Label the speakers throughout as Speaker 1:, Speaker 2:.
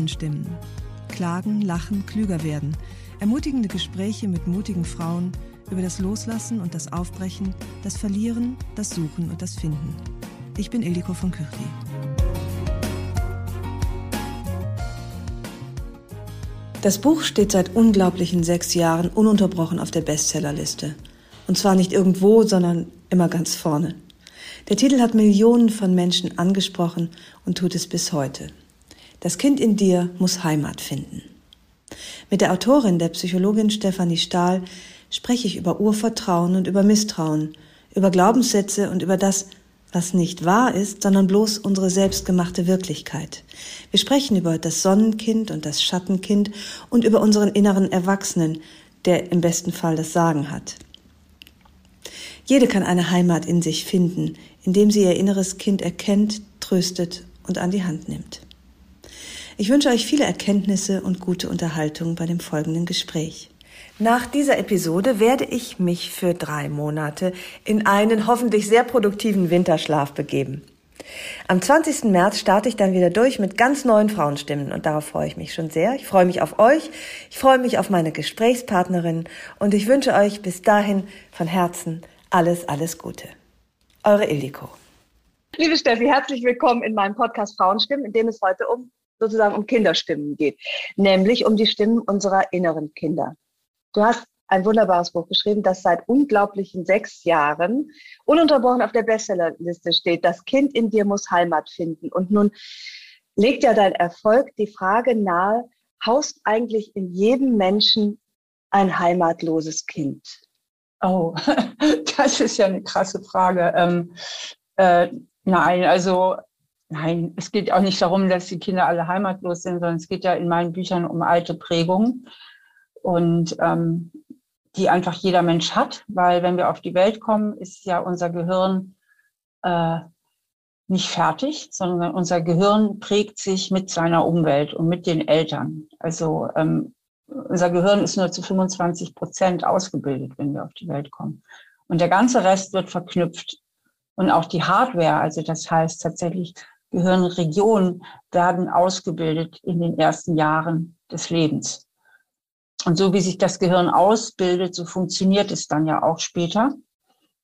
Speaker 1: Frauenstimmen. Klagen, lachen, klüger werden. Ermutigende Gespräche mit mutigen Frauen über das Loslassen und das Aufbrechen, das Verlieren, das Suchen und das Finden. Ich bin Ildiko von Kürti. Das Buch steht seit unglaublichen sechs Jahren ununterbrochen auf der Bestsellerliste. Und zwar nicht irgendwo, sondern immer ganz vorne. Der Titel hat Millionen von Menschen angesprochen und tut es bis heute. Das Kind in dir muss Heimat finden. Mit der Autorin, der Psychologin Stefanie Stahl, spreche ich über Urvertrauen und über Misstrauen, über Glaubenssätze und über das, was nicht wahr ist, sondern bloß unsere selbstgemachte Wirklichkeit. Wir sprechen über das Sonnenkind und das Schattenkind und über unseren inneren Erwachsenen, der im besten Fall das Sagen hat. Jede kann eine Heimat in sich finden, indem sie ihr inneres Kind erkennt, tröstet und an die Hand nimmt. Ich wünsche euch viele Erkenntnisse und gute Unterhaltung bei dem folgenden Gespräch. Nach dieser Episode werde ich mich für drei Monate in einen hoffentlich sehr produktiven Winterschlaf begeben. Am 20. März starte ich dann wieder durch mit ganz neuen Frauenstimmen und darauf freue ich mich schon sehr. Ich freue mich auf euch, ich freue mich auf meine Gesprächspartnerin und ich wünsche euch bis dahin von Herzen alles, alles Gute. Eure Ildiko.
Speaker 2: Liebe Steffi, herzlich willkommen in meinem Podcast Frauenstimmen, in dem es heute um sozusagen um Kinderstimmen geht, nämlich um die Stimmen unserer inneren Kinder. Du hast ein wunderbares Buch geschrieben, das seit unglaublichen sechs Jahren ununterbrochen auf der Bestsellerliste steht. Das Kind in dir muss Heimat finden. Und nun legt ja dein Erfolg die Frage nahe, haust eigentlich in jedem Menschen ein heimatloses Kind?
Speaker 3: Oh, das ist ja eine krasse Frage. Ähm, äh, nein, also Nein, es geht auch nicht darum, dass die Kinder alle heimatlos sind, sondern es geht ja in meinen Büchern um alte Prägungen und ähm, die einfach jeder Mensch hat, weil wenn wir auf die Welt kommen, ist ja unser Gehirn äh, nicht fertig, sondern unser Gehirn prägt sich mit seiner Umwelt und mit den Eltern. Also ähm, unser Gehirn ist nur zu 25 Prozent ausgebildet, wenn wir auf die Welt kommen. Und der ganze Rest wird verknüpft. Und auch die Hardware, also das heißt tatsächlich Gehirnregionen werden ausgebildet in den ersten Jahren des Lebens. Und so wie sich das Gehirn ausbildet, so funktioniert es dann ja auch später.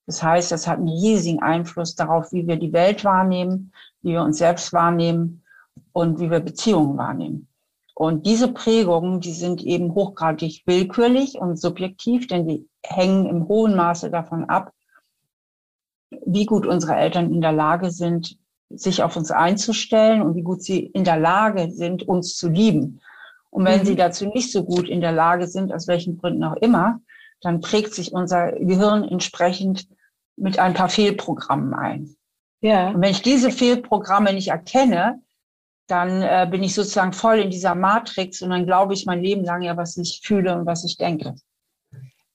Speaker 3: Das heißt, das hat einen riesigen Einfluss darauf, wie wir die Welt wahrnehmen, wie wir uns selbst wahrnehmen und wie wir Beziehungen wahrnehmen. Und diese Prägungen, die sind eben hochgradig willkürlich und subjektiv, denn die hängen im hohen Maße davon ab, wie gut unsere Eltern in der Lage sind, sich auf uns einzustellen und wie gut sie in der Lage sind, uns zu lieben. Und wenn mhm. sie dazu nicht so gut in der Lage sind, aus welchen Gründen auch immer, dann prägt sich unser Gehirn entsprechend mit ein paar Fehlprogrammen ein. Ja. Und wenn ich diese Fehlprogramme nicht erkenne, dann äh, bin ich sozusagen voll in dieser Matrix und dann glaube ich mein Leben lang ja, was ich fühle und was ich denke.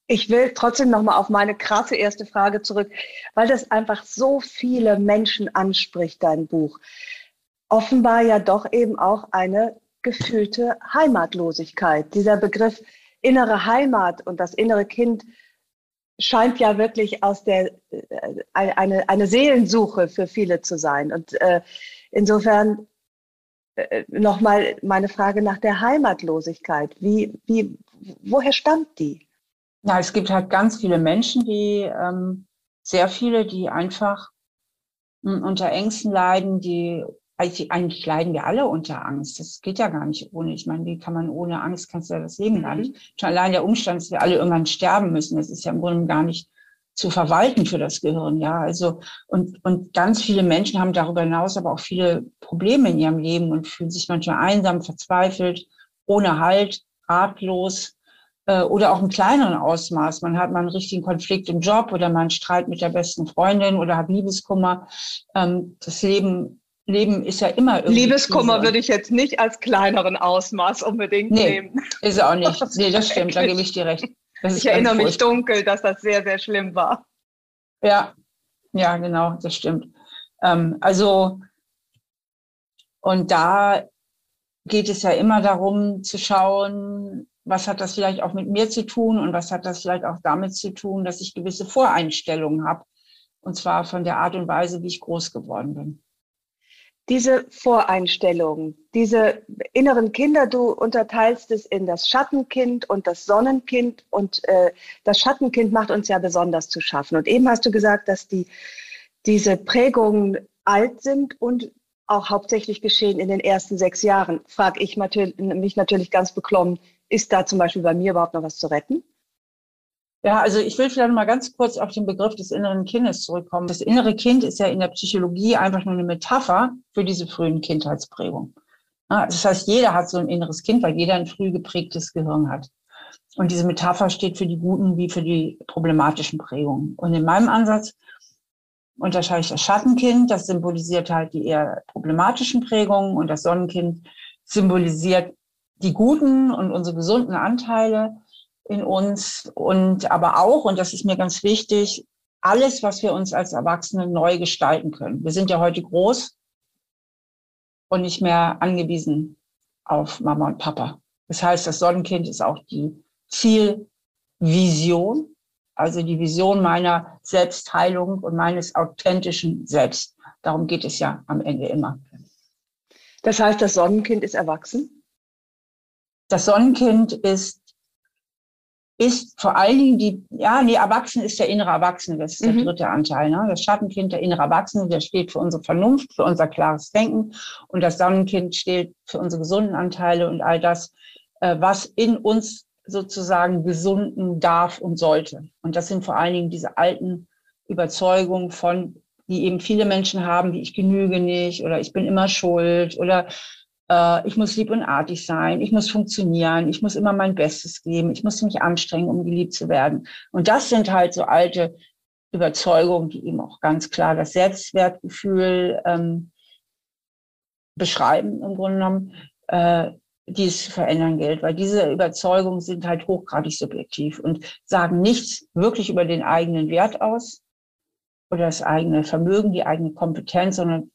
Speaker 2: Ich will trotzdem nochmal auf meine krasse erste Frage zurück, weil das einfach so viele Menschen anspricht, dein Buch. Offenbar ja doch eben auch eine gefühlte Heimatlosigkeit. Dieser Begriff innere Heimat und das innere Kind scheint ja wirklich aus der äh, eine, eine Seelensuche für viele zu sein. Und äh, insofern äh, nochmal meine Frage nach der Heimatlosigkeit. Wie, wie, woher stammt die?
Speaker 3: Ja, es gibt halt ganz viele Menschen, die, ähm, sehr viele, die einfach hm, unter Ängsten leiden, die eigentlich leiden wir alle unter Angst. Das geht ja gar nicht ohne. Ich meine, wie kann man ohne Angst, kannst du ja das Leben gar nicht. Schon allein der Umstand, dass wir alle irgendwann sterben müssen, das ist ja im Grunde gar nicht zu verwalten für das Gehirn. Ja, also, und, und ganz viele Menschen haben darüber hinaus aber auch viele Probleme in ihrem Leben und fühlen sich manchmal einsam, verzweifelt, ohne Halt, ratlos äh, oder auch im kleineren Ausmaß. Man hat mal einen richtigen Konflikt im Job oder man Streit mit der besten Freundin oder hat Liebeskummer. Ähm, das Leben Leben ist ja immer
Speaker 2: irgendwie. Liebeskummer Krise. würde ich jetzt nicht als kleineren Ausmaß unbedingt
Speaker 3: nee,
Speaker 2: nehmen.
Speaker 3: Ist auch nicht. Nee, das stimmt, da gebe ich dir recht.
Speaker 2: ich erinnere mich dunkel, dass das sehr, sehr schlimm war.
Speaker 3: Ja, ja, genau, das stimmt. Ähm, also, und da geht es ja immer darum zu schauen, was hat das vielleicht auch mit mir zu tun und was hat das vielleicht auch damit zu tun, dass ich gewisse Voreinstellungen habe. Und zwar von der Art und Weise, wie ich groß geworden bin
Speaker 2: diese Voreinstellungen, diese inneren Kinder, du unterteilst es in das Schattenkind und das Sonnenkind und äh, das Schattenkind macht uns ja besonders zu schaffen. Und eben hast du gesagt, dass die, diese Prägungen alt sind und auch hauptsächlich geschehen in den ersten sechs Jahren. Frage ich mich natürlich ganz beklommen, ist da zum Beispiel bei mir überhaupt noch was zu retten?
Speaker 3: Ja, also ich will vielleicht mal ganz kurz auf den Begriff des inneren Kindes zurückkommen. Das innere Kind ist ja in der Psychologie einfach nur eine Metapher für diese frühen Kindheitsprägungen. Das heißt, jeder hat so ein inneres Kind, weil jeder ein früh geprägtes Gehirn hat. Und diese Metapher steht für die guten wie für die problematischen Prägungen. Und in meinem Ansatz unterscheide ich das Schattenkind, das symbolisiert halt die eher problematischen Prägungen und das Sonnenkind symbolisiert die guten und unsere gesunden Anteile in uns und aber auch, und das ist mir ganz wichtig, alles, was wir uns als Erwachsene neu gestalten können. Wir sind ja heute groß und nicht mehr angewiesen auf Mama und Papa. Das heißt, das Sonnenkind ist auch die Zielvision, also die Vision meiner Selbstheilung und meines authentischen Selbst. Darum geht es ja am Ende immer.
Speaker 2: Das heißt, das Sonnenkind ist erwachsen?
Speaker 3: Das Sonnenkind ist ist vor allen Dingen die, ja, nee, Erwachsene ist der innere Erwachsene, das ist der mhm. dritte Anteil. Ne? Das Schattenkind, der innere Erwachsene, der steht für unsere Vernunft, für unser klares Denken. Und das Sonnenkind steht für unsere gesunden Anteile und all das, äh, was in uns sozusagen gesunden darf und sollte. Und das sind vor allen Dingen diese alten Überzeugungen von, die eben viele Menschen haben, wie ich genüge nicht oder ich bin immer schuld oder äh, ich muss lieb und artig sein, ich muss funktionieren, ich muss immer mein Bestes geben, ich muss mich anstrengen, um geliebt zu werden. Und das sind halt so alte Überzeugungen, die eben auch ganz klar das Selbstwertgefühl ähm, beschreiben, im Grunde genommen, äh, die es zu verändern gilt, weil diese Überzeugungen sind halt hochgradig subjektiv und sagen nichts wirklich über den eigenen Wert aus oder das eigene Vermögen, die eigene Kompetenz, sondern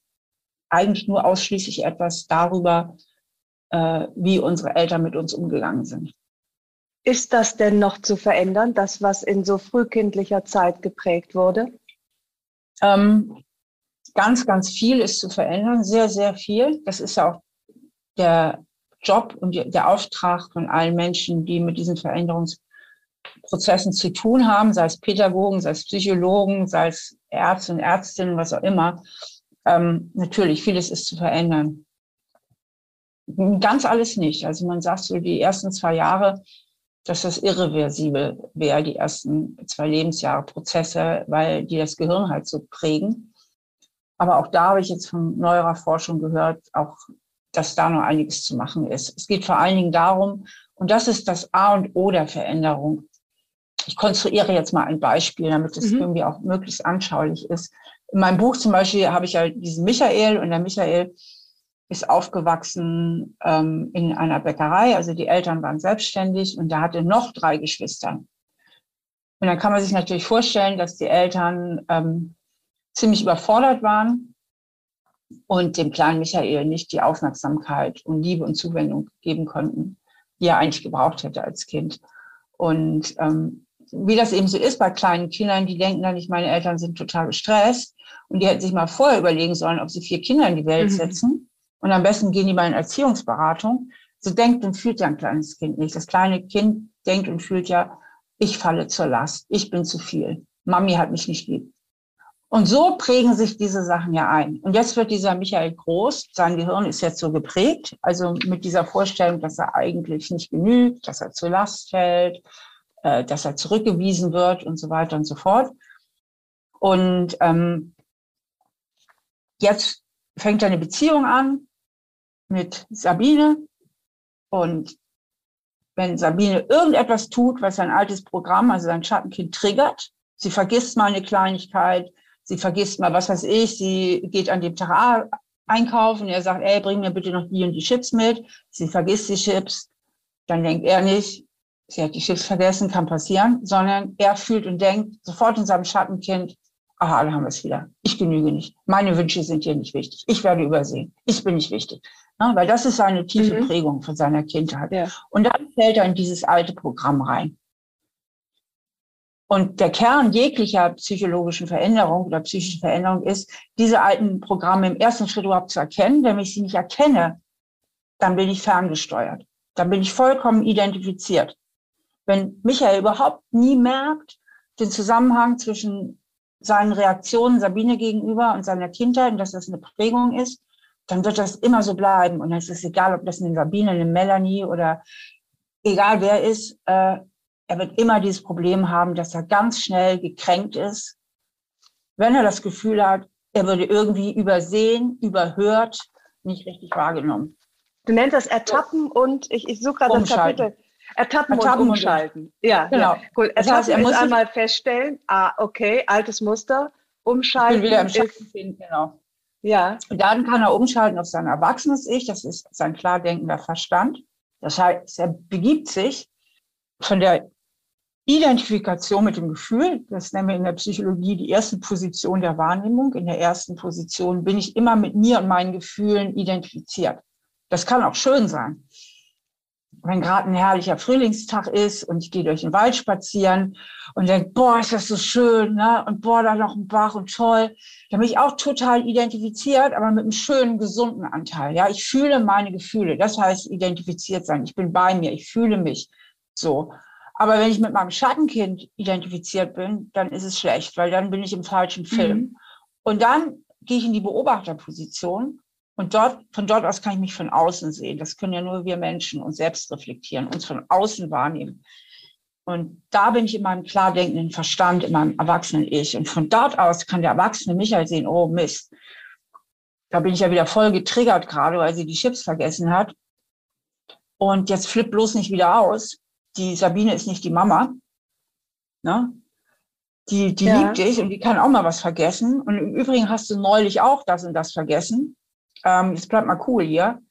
Speaker 3: eigentlich nur ausschließlich etwas darüber, äh, wie unsere Eltern mit uns umgegangen sind.
Speaker 2: Ist das denn noch zu verändern, das, was in so frühkindlicher Zeit geprägt wurde?
Speaker 3: Ähm, ganz, ganz viel ist zu verändern, sehr, sehr viel. Das ist ja auch der Job und der Auftrag von allen Menschen, die mit diesen Veränderungsprozessen zu tun haben, sei es Pädagogen, sei es Psychologen, sei es Ärzte und Ärztinnen, was auch immer, ähm, natürlich, vieles ist zu verändern. Ganz alles nicht. Also man sagt so, die ersten zwei Jahre, dass das irreversibel wäre, die ersten zwei Lebensjahre Prozesse, weil die das Gehirn halt so prägen. Aber auch da habe ich jetzt von neuerer Forschung gehört, auch, dass da noch einiges zu machen ist. Es geht vor allen Dingen darum, und das ist das A und O der Veränderung. Ich konstruiere jetzt mal ein Beispiel, damit es mhm. irgendwie auch möglichst anschaulich ist in meinem Buch zum Beispiel habe ich ja diesen Michael und der Michael ist aufgewachsen ähm, in einer Bäckerei. Also die Eltern waren selbstständig und der hatte noch drei Geschwister. Und dann kann man sich natürlich vorstellen, dass die Eltern ähm, ziemlich überfordert waren und dem kleinen Michael nicht die Aufmerksamkeit und Liebe und Zuwendung geben konnten, die er eigentlich gebraucht hätte als Kind. Und ähm, wie das eben so ist bei kleinen Kindern, die denken dann nicht, meine Eltern sind total gestresst. Und die hätten sich mal vorher überlegen sollen, ob sie vier Kinder in die Welt mhm. setzen. Und am besten gehen die mal in Erziehungsberatung. So denkt und fühlt ja ein kleines Kind nicht. Das kleine Kind denkt und fühlt ja, ich falle zur Last, ich bin zu viel, Mami hat mich nicht lieb. Und so prägen sich diese Sachen ja ein. Und jetzt wird dieser Michael Groß, sein Gehirn ist jetzt so geprägt, also mit dieser Vorstellung, dass er eigentlich nicht genügt, dass er zur Last fällt, äh, dass er zurückgewiesen wird und so weiter und so fort. Und ähm, jetzt fängt eine Beziehung an mit Sabine. Und wenn Sabine irgendetwas tut, was sein altes Programm, also sein Schattenkind triggert, sie vergisst mal eine Kleinigkeit, sie vergisst mal, was weiß ich, sie geht an dem Tag einkaufen, er sagt, ey, bring mir bitte noch die und die Chips mit, sie vergisst die Chips, dann denkt er nicht, sie hat die Chips vergessen, kann passieren, sondern er fühlt und denkt sofort in seinem Schattenkind, aha, alle haben wir es wieder. Ich genüge nicht. Meine Wünsche sind hier nicht wichtig. Ich werde übersehen. Ich bin nicht wichtig. Ja, weil das ist eine tiefe mhm. Prägung von seiner Kindheit. Ja. Und dann fällt er in dieses alte Programm rein. Und der Kern jeglicher psychologischen Veränderung oder psychischen Veränderung ist, diese alten Programme im ersten Schritt überhaupt zu erkennen. Wenn ich sie nicht erkenne, dann bin ich ferngesteuert. Dann bin ich vollkommen identifiziert. Wenn Michael überhaupt nie merkt, den Zusammenhang zwischen seinen Reaktionen Sabine gegenüber und seiner Kindheit und dass das eine Prägung ist, dann wird das immer so bleiben. Und es ist egal, ob das eine Sabine, eine Melanie oder egal wer ist, äh, er wird immer dieses Problem haben, dass er ganz schnell gekränkt ist, wenn er das Gefühl hat, er würde irgendwie übersehen, überhört, nicht richtig wahrgenommen.
Speaker 2: Du nennst das Ertappen und ich, ich suche gerade das Kapitel. Ertappen, Ertappen und umschalten. Und, ja, genau. Ja. Ertappen das heißt, er muss einmal feststellen, ah, okay, altes Muster, umschalten. Wieder im
Speaker 3: Schatten genau. Ja. Und dann kann er umschalten auf sein erwachsenes Ich, das ist sein klar denkender Verstand. Das heißt, er begibt sich von der Identifikation mit dem Gefühl, das nennen wir in der Psychologie die erste Position der Wahrnehmung. In der ersten Position bin ich immer mit mir und meinen Gefühlen identifiziert. Das kann auch schön sein wenn gerade ein herrlicher Frühlingstag ist und ich gehe durch den Wald spazieren und denke, boah, ist das so schön, ne? Und boah, da noch ein Bach und toll. Da bin ich auch total identifiziert, aber mit einem schönen, gesunden Anteil. Ja, ich fühle meine Gefühle. Das heißt identifiziert sein. Ich bin bei mir. Ich fühle mich so. Aber wenn ich mit meinem Schattenkind identifiziert bin, dann ist es schlecht, weil dann bin ich im falschen Film. Mhm. Und dann gehe ich in die Beobachterposition und dort, von dort aus kann ich mich von außen sehen. Das können ja nur wir Menschen uns selbst reflektieren, uns von außen wahrnehmen. Und da bin ich in meinem klar denkenden Verstand, in meinem erwachsenen Ich. Und von dort aus kann der erwachsene Michael sehen, oh Mist, da bin ich ja wieder voll getriggert gerade, weil sie die Chips vergessen hat. Und jetzt flipp bloß nicht wieder aus. Die Sabine ist nicht die Mama. Ne? Die, die ja. liebt dich und die kann auch mal was vergessen. Und im Übrigen hast du neulich auch das und das vergessen ähm, jetzt bleibt mal cool hier.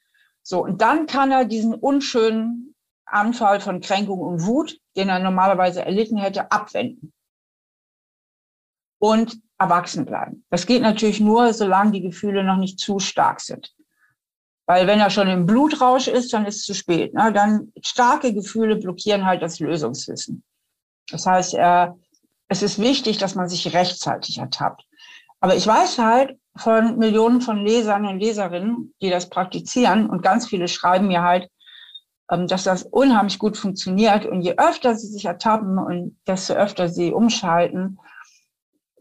Speaker 3: So, und dann kann er diesen unschönen Anfall von Kränkung und Wut, den er normalerweise erlitten hätte, abwenden. Und erwachsen bleiben. Das geht natürlich nur, solange die Gefühle noch nicht zu stark sind. Weil wenn er schon im Blutrausch ist, dann ist es zu spät. Ne? Dann starke Gefühle blockieren halt das Lösungswissen. Das heißt, äh, es ist wichtig, dass man sich rechtzeitig ertappt. Aber ich weiß halt, von Millionen von Lesern und Leserinnen, die das praktizieren. Und ganz viele schreiben mir halt, ähm, dass das unheimlich gut funktioniert. Und je öfter sie sich ertappen und desto öfter sie umschalten,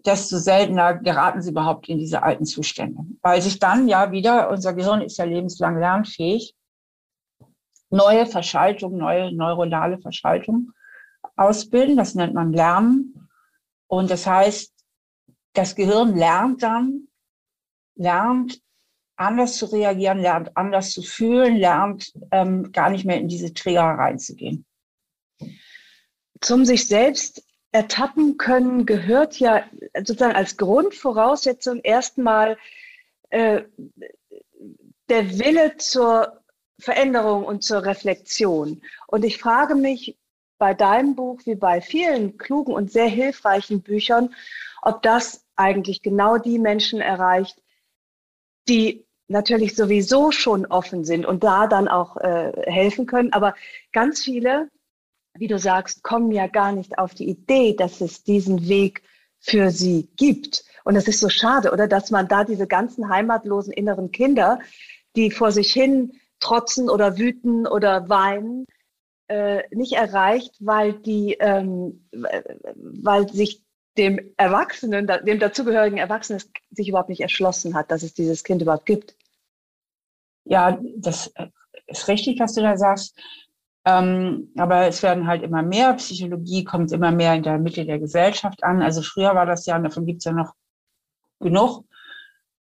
Speaker 3: desto seltener geraten sie überhaupt in diese alten Zustände. Weil sich dann ja wieder, unser Gehirn ist ja lebenslang lernfähig, neue Verschaltung, neue neuronale Verschaltung ausbilden. Das nennt man Lernen. Und das heißt, das Gehirn lernt dann, lernt anders zu reagieren, lernt anders zu fühlen, lernt ähm, gar nicht mehr in diese Trigger reinzugehen.
Speaker 2: Zum sich selbst ertappen können gehört ja sozusagen als Grundvoraussetzung erstmal äh, der Wille zur Veränderung und zur Reflexion. Und ich frage mich bei deinem Buch wie bei vielen klugen und sehr hilfreichen Büchern, ob das eigentlich genau die Menschen erreicht, die natürlich sowieso schon offen sind und da dann auch äh, helfen können. Aber ganz viele, wie du sagst, kommen ja gar nicht auf die Idee, dass es diesen Weg für sie gibt. Und es ist so schade, oder, dass man da diese ganzen heimatlosen inneren Kinder, die vor sich hin trotzen oder wüten oder weinen, äh, nicht erreicht, weil die, ähm, weil sich dem Erwachsenen, dem dazugehörigen Erwachsenen sich überhaupt nicht erschlossen hat, dass es dieses Kind überhaupt gibt.
Speaker 3: Ja, das ist richtig, was du da sagst. Ähm, aber es werden halt immer mehr. Psychologie kommt immer mehr in der Mitte der Gesellschaft an. Also früher war das ja, und davon gibt es ja noch genug.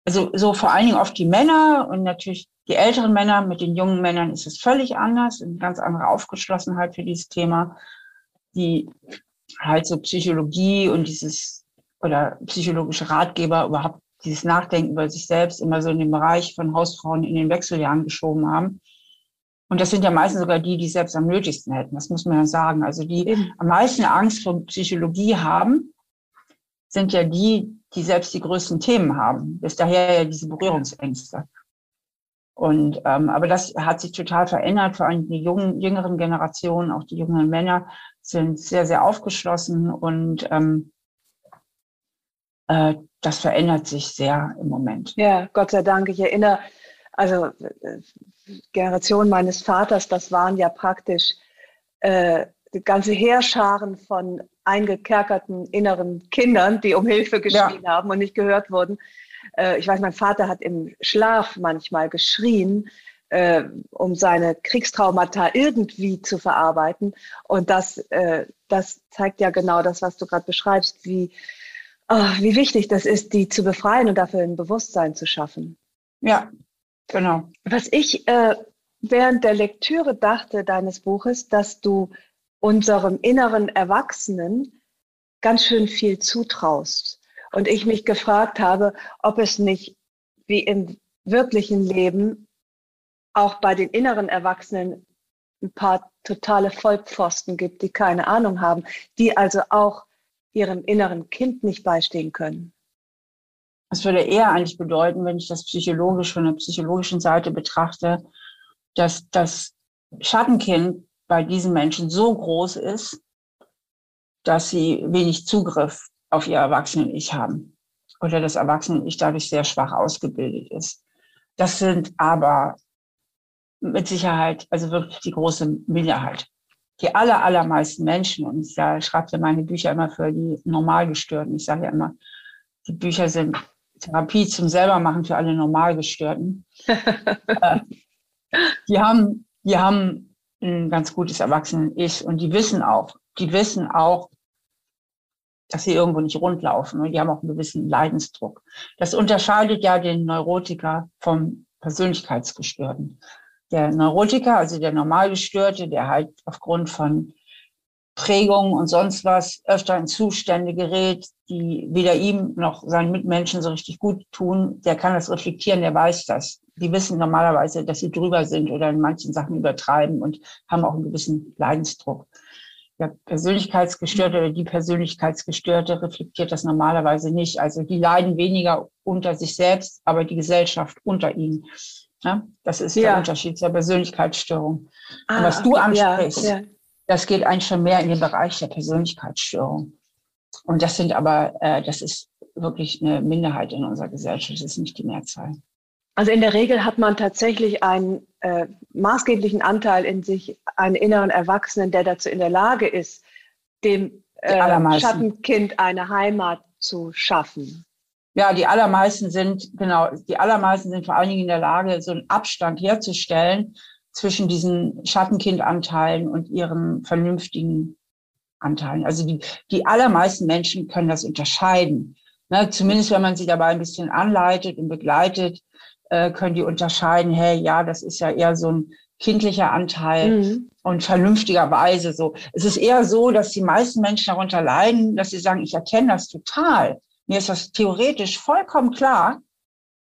Speaker 3: Also so vor allen Dingen oft die Männer und natürlich die älteren Männer. Mit den jungen Männern ist es völlig anders, eine ganz andere Aufgeschlossenheit für dieses Thema, die halt so Psychologie und dieses oder psychologische Ratgeber überhaupt dieses Nachdenken über sich selbst immer so in den Bereich von Hausfrauen in den Wechseljahren geschoben haben. Und das sind ja meistens sogar die, die selbst am nötigsten hätten. Das muss man ja sagen. Also die Eben. am meisten Angst vor Psychologie haben, sind ja die, die selbst die größten Themen haben. Bis daher ja diese Berührungsängste. Und ähm, aber das hat sich total verändert. Vor allem die jungen, jüngeren Generationen, auch die jüngeren Männer, sind sehr, sehr aufgeschlossen und ähm, äh, das verändert sich sehr im Moment.
Speaker 2: Ja, Gott sei Dank. Ich erinnere, also äh, Generation meines Vaters, das waren ja praktisch äh, die ganze Heerscharen von eingekerkerten inneren Kindern, die um Hilfe geschrien ja. haben und nicht gehört wurden. Äh, ich weiß, mein Vater hat im Schlaf manchmal geschrien, äh, um seine Kriegstraumata irgendwie zu verarbeiten. Und das, äh, das zeigt ja genau das, was du gerade beschreibst, wie, oh, wie wichtig das ist, die zu befreien und dafür ein Bewusstsein zu schaffen.
Speaker 3: Ja, genau.
Speaker 2: Was ich äh, während der Lektüre dachte deines Buches, dass du unserem inneren Erwachsenen ganz schön viel zutraust. Und ich mich gefragt habe, ob es nicht wie im wirklichen Leben auch bei den inneren Erwachsenen ein paar totale Vollpfosten gibt, die keine Ahnung haben, die also auch ihrem inneren Kind nicht beistehen können.
Speaker 3: Das würde eher eigentlich bedeuten, wenn ich das psychologisch von der psychologischen Seite betrachte, dass das Schattenkind bei diesen Menschen so groß ist, dass sie wenig Zugriff auf ihr Erwachsenen-Ich haben oder das Erwachsenen-Ich dadurch sehr schwach ausgebildet ist. Das sind aber mit Sicherheit, also wirklich die große Minderheit. Die aller, allermeisten Menschen, und ich schreibe ja meine Bücher immer für die Normalgestörten. Ich sage ja immer, die Bücher sind Therapie zum Selbermachen für alle Normalgestörten. Äh, die haben, die haben ein ganz gutes Erwachsenen-Ich und die wissen auch, die wissen auch, dass sie irgendwo nicht rundlaufen und die haben auch einen gewissen Leidensdruck. Das unterscheidet ja den Neurotiker vom Persönlichkeitsgestörten der Neurotiker, also der Normalgestörte, der halt aufgrund von Prägungen und sonst was öfter in Zustände gerät, die weder ihm noch seinen Mitmenschen so richtig gut tun, der kann das reflektieren, der weiß das. Die wissen normalerweise, dass sie drüber sind oder in manchen Sachen übertreiben und haben auch einen gewissen Leidensdruck. Der Persönlichkeitsgestörte oder die Persönlichkeitsgestörte reflektiert das normalerweise nicht. Also die leiden weniger unter sich selbst, aber die Gesellschaft unter ihnen. Ja, das ist ja. der Unterschied zur Persönlichkeitsstörung. Ah, und was du ansprichst, ja, ja. das geht eigentlich schon mehr in den Bereich der Persönlichkeitsstörung. Und das sind aber, äh, das ist wirklich eine Minderheit in unserer Gesellschaft, das ist nicht die Mehrzahl.
Speaker 2: Also in der Regel hat man tatsächlich einen äh, maßgeblichen Anteil in sich, einen inneren Erwachsenen, der dazu in der Lage ist, dem äh, Schattenkind eine Heimat zu schaffen.
Speaker 3: Ja, die allermeisten sind, genau, die allermeisten sind vor allen Dingen in der Lage, so einen Abstand herzustellen zwischen diesen Schattenkindanteilen und ihren vernünftigen Anteilen. Also die, die allermeisten Menschen können das unterscheiden. Ne, zumindest wenn man sie dabei ein bisschen anleitet und begleitet, äh, können die unterscheiden, hey, ja, das ist ja eher so ein kindlicher Anteil mhm. und vernünftigerweise so. Es ist eher so, dass die meisten Menschen darunter leiden, dass sie sagen, ich erkenne das total. Mir ist das theoretisch vollkommen klar,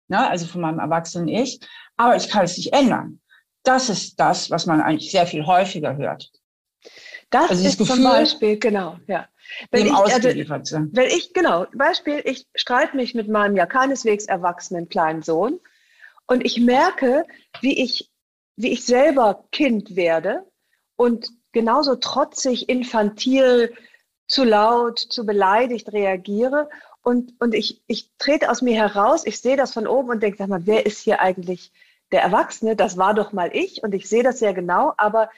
Speaker 3: ne, also von meinem erwachsenen Ich, aber ich kann es nicht ändern. Das ist das, was man eigentlich sehr viel häufiger hört.
Speaker 2: Das also ist Gefühl, zum Beispiel, genau, ja. Wenn ich, also, wenn ich, genau, Beispiel, ich streite mich mit meinem ja keineswegs erwachsenen kleinen Sohn und ich merke, wie ich, wie ich selber Kind werde und genauso trotzig, infantil, zu laut, zu beleidigt reagiere und, und ich, ich trete aus mir heraus, ich sehe das von oben und denke, sag mal, wer ist hier eigentlich der Erwachsene? Das war doch mal ich und ich sehe das sehr genau, aber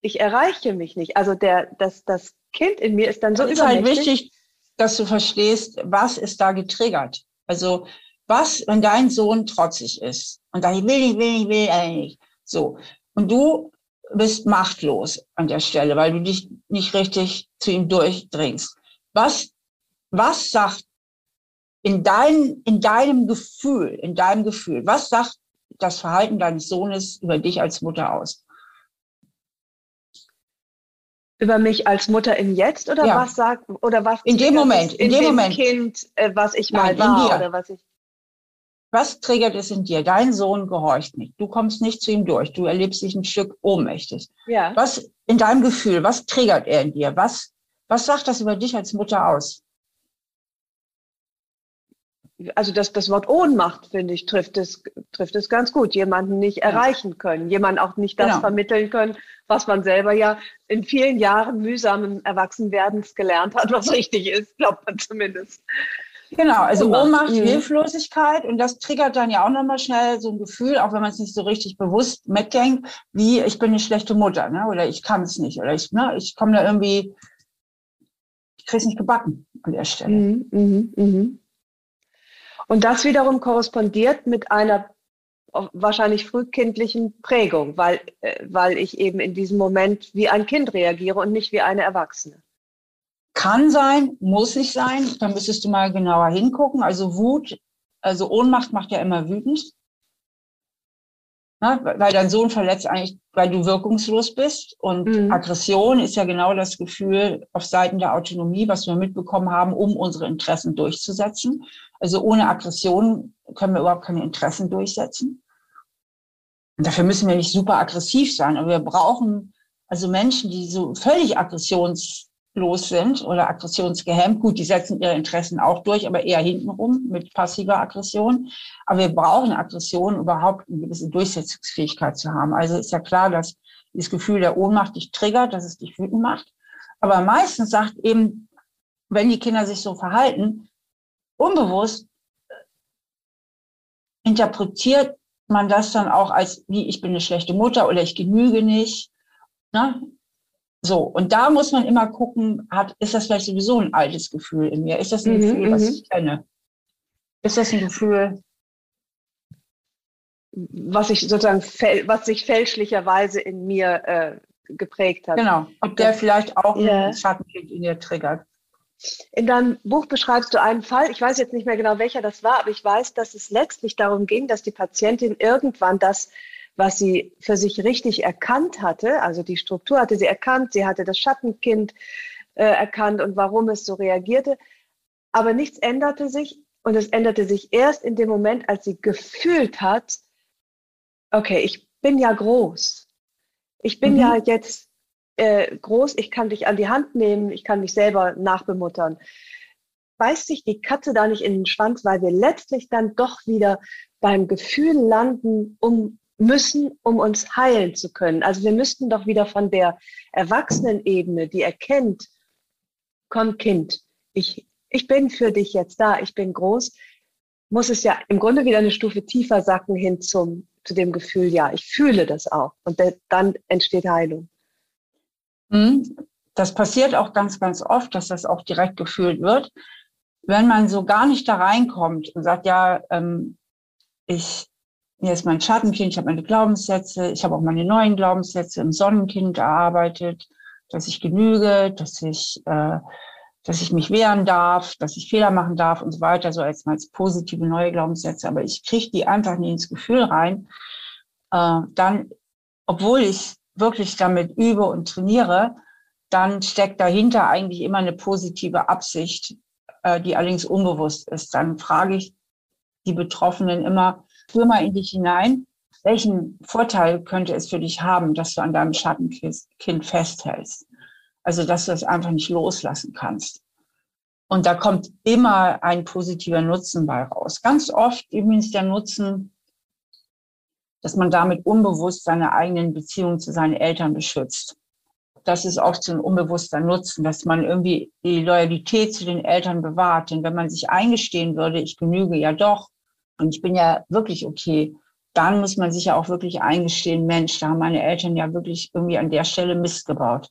Speaker 2: ich erreiche mich nicht. Also der, das, das Kind in mir ist dann so
Speaker 3: das ist halt wichtig, dass du verstehst, was ist da getriggert. Also was, wenn dein Sohn trotzig ist und sagt, ich will nicht, will nicht, will eigentlich. So. Und du bist machtlos an der Stelle, weil du dich nicht richtig zu ihm durchdringst. Was, was sagt in, dein, in deinem Gefühl, in deinem Gefühl, was sagt das Verhalten deines Sohnes über dich als Mutter aus?
Speaker 2: Über mich als Mutter im Jetzt oder
Speaker 3: Ja.
Speaker 2: was sagt oder was
Speaker 3: In dem Moment,
Speaker 2: es
Speaker 3: in dem Moment.
Speaker 2: Kind, äh, was ich mal
Speaker 3: Nein, in
Speaker 2: war
Speaker 3: dir.
Speaker 2: oder was ich
Speaker 3: Was triggert es in dir? Dein Sohn gehorcht nicht. Du kommst nicht zu ihm durch. Du erlebst dich ein Stück ohnmächtig.
Speaker 2: ja
Speaker 3: Was in deinem Gefühl, was triggert er in dir? Was, was sagt das über dich als Mutter aus?
Speaker 2: Also das, das Wort Ohnmacht, finde ich, trifft es, trifft es ganz gut. Jemanden nicht erreichen können, jemanden auch nicht das
Speaker 3: Genau.
Speaker 2: vermitteln können, was man selber ja in vielen Jahren mühsamen Erwachsenwerdens gelernt hat, was richtig ist, glaubt man zumindest.
Speaker 3: Genau, also
Speaker 2: Ohnmacht. Mhm.
Speaker 3: Hilflosigkeit und das triggert dann ja auch nochmal schnell so ein Gefühl, auch wenn man es nicht so richtig bewusst mitdenkt, wie ich bin eine schlechte Mutter, ne? oder ich kann es nicht, oder ich, ne, ich komme da irgendwie, ich kriege es nicht gebacken an der Stelle.
Speaker 2: Mhm, mhm, mhm. Und das wiederum korrespondiert mit einer wahrscheinlich frühkindlichen Prägung, weil, äh, weil ich eben in diesem Moment wie ein Kind reagiere und nicht wie eine Erwachsene.
Speaker 3: Kann sein, muss nicht sein, da müsstest du mal genauer hingucken. Also Wut, also Ohnmacht macht ja immer wütend. Ne? Weil dein Sohn verletzt eigentlich, weil du wirkungslos bist. Und
Speaker 2: Mhm.
Speaker 3: Aggression ist ja genau das Gefühl auf Seiten der Autonomie, was wir mitbekommen haben, um unsere Interessen durchzusetzen. Also ohne Aggression können wir überhaupt keine Interessen durchsetzen. Und dafür müssen wir nicht super aggressiv sein, aber wir brauchen also Menschen, die so völlig aggressionslos sind oder aggressionsgehemmt. Gut, die setzen ihre Interessen auch durch, aber eher hintenrum mit passiver Aggression. Aber wir brauchen Aggression, um überhaupt eine gewisse Durchsetzungsfähigkeit zu haben. Also ist ja klar, dass dieses Gefühl der Ohnmacht dich triggert, dass es dich wütend macht. Aber meistens sagt eben, wenn die Kinder sich so verhalten, unbewusst interpretiert man das dann auch als, wie ich bin eine schlechte Mutter oder ich genüge nicht. Ne? So, und da muss man immer gucken, hat, ist das vielleicht sowieso ein altes Gefühl in mir? Ist das ein
Speaker 2: Mhm,
Speaker 3: Gefühl, was
Speaker 2: mhm.
Speaker 3: ich kenne? Ist das ein Gefühl,
Speaker 2: was ich sozusagen, was sich fälschlicherweise in mir äh, geprägt hat.
Speaker 3: genau, ob der vielleicht auch
Speaker 2: Ja.
Speaker 3: ein Schattenkind in dir triggert?
Speaker 2: In deinem Buch beschreibst du einen Fall, ich weiß jetzt nicht mehr genau, welcher das war, aber ich weiß, dass es letztlich darum ging, dass die Patientin irgendwann das, was sie für sich richtig erkannt hatte, also die Struktur hatte sie erkannt, sie hatte das Schattenkind äh, erkannt und warum es so reagierte, aber nichts änderte sich und es änderte sich erst in dem Moment, als sie gefühlt hat, okay, ich bin ja groß. Ich bin
Speaker 3: Mhm.
Speaker 2: ja jetzt äh, groß, ich kann dich an die Hand nehmen, ich kann mich selber nachbemuttern. Beißt sich die Katze da nicht in den Schwanz, weil wir letztlich dann doch wieder beim Gefühl landen, um müssen, um uns heilen zu können. Also wir müssten doch wieder von der Erwachsenenebene, die erkennt, komm Kind, ich, ich bin für dich jetzt da, ich bin groß, muss es ja im Grunde wieder eine Stufe tiefer sacken hin zum, zu dem Gefühl, ja, ich fühle das auch. Und dann entsteht Heilung.
Speaker 3: Mhm. Das passiert auch ganz, ganz oft, dass das auch direkt gefühlt wird. Wenn man so gar nicht da reinkommt und sagt, ja, ähm, ich, mir ist mein Schattenkind, ich habe meine Glaubenssätze, ich habe auch meine neuen Glaubenssätze im Sonnenkind erarbeitet, dass ich genüge, dass ich, äh, dass ich mich wehren darf, dass ich Fehler machen darf und so weiter, so als, als positive neue Glaubenssätze. Aber ich kriege die einfach nie ins Gefühl rein. Äh, dann, obwohl ich wirklich damit übe und trainiere, dann steckt dahinter eigentlich immer eine positive Absicht, äh, die allerdings unbewusst ist. Dann frage ich die Betroffenen immer, spür mal in dich hinein, welchen Vorteil könnte es für dich haben, dass du an deinem Schattenkind festhältst? Also, dass du es einfach nicht loslassen kannst. Und da kommt immer ein positiver Nutzen bei raus. Ganz oft übrigens der Nutzen, dass man damit unbewusst seine eigenen Beziehungen zu seinen Eltern beschützt. Das ist oft so ein unbewusster Nutzen, dass man irgendwie die Loyalität zu den Eltern bewahrt. Denn wenn man sich eingestehen würde, ich genüge ja doch und ich bin ja wirklich okay, dann muss man sich ja auch wirklich eingestehen, Mensch, da haben meine Eltern ja wirklich irgendwie an der Stelle Mist gebaut.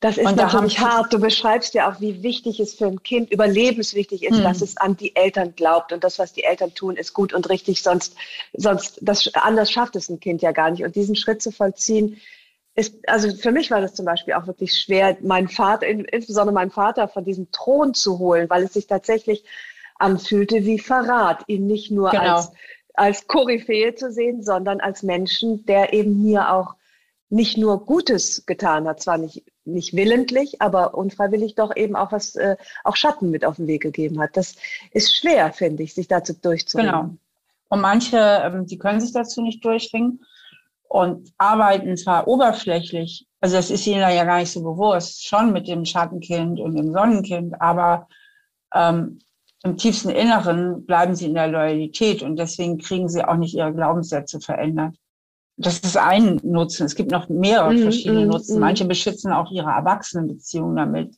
Speaker 2: Das ist natürlich hart. Du beschreibst ja auch, wie wichtig es für ein Kind, überlebenswichtig ist, hm. dass es an die Eltern glaubt. Und das, was die Eltern tun, ist gut und richtig. Sonst, sonst, das, anders schafft es ein Kind ja gar nicht. Und diesen Schritt zu vollziehen, ist, also für mich war das zum Beispiel auch wirklich schwer, meinen Vater, insbesondere meinen Vater von diesem Thron zu holen, weil es sich tatsächlich anfühlte wie Verrat, ihn nicht nur genau. als, als Koryphäe zu sehen, sondern als Menschen, der eben mir auch nicht nur Gutes getan hat, zwar nicht, nicht willentlich, aber unfreiwillig doch eben auch was, äh, auch Schatten mit auf den Weg gegeben hat. Das ist schwer, finde ich, sich dazu durchzuringen. Genau.
Speaker 3: Und manche, ähm, die können sich dazu nicht durchringen und arbeiten zwar oberflächlich, also das ist ihnen ja gar nicht so bewusst, schon mit dem Schattenkind und dem Sonnenkind, aber ähm, im tiefsten Inneren bleiben sie in der Loyalität und deswegen kriegen sie auch nicht ihre Glaubenssätze verändert. Das ist ein Nutzen. Es gibt noch mehrere mm, verschiedene mm, Nutzen. Mm. Manche beschützen auch ihre Erwachsenenbeziehungen damit.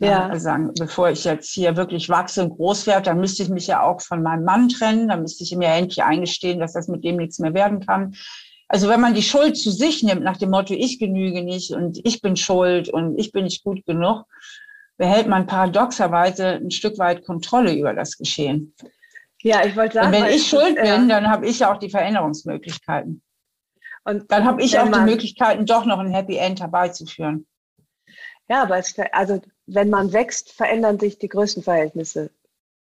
Speaker 3: Ja. Also sagen, bevor ich jetzt hier wirklich wachse und groß werde, dann müsste ich mich ja auch von meinem Mann trennen. Dann müsste ich mir endlich eingestehen, dass das mit dem nichts mehr werden kann. Also wenn man die Schuld zu sich nimmt, nach dem Motto, ich genüge nicht und ich bin schuld und ich bin nicht gut genug, behält man paradoxerweise ein Stück weit Kontrolle über das Geschehen. Ja, ich wollte sagen. Und wenn ich schuld bin, ja. dann habe ich ja auch die Veränderungsmöglichkeiten. Und dann habe ich auch man, die Möglichkeiten, doch noch ein Happy End herbeizuführen.
Speaker 2: Ja, aber es, also wenn man wächst, verändern sich die größten Verhältnisse.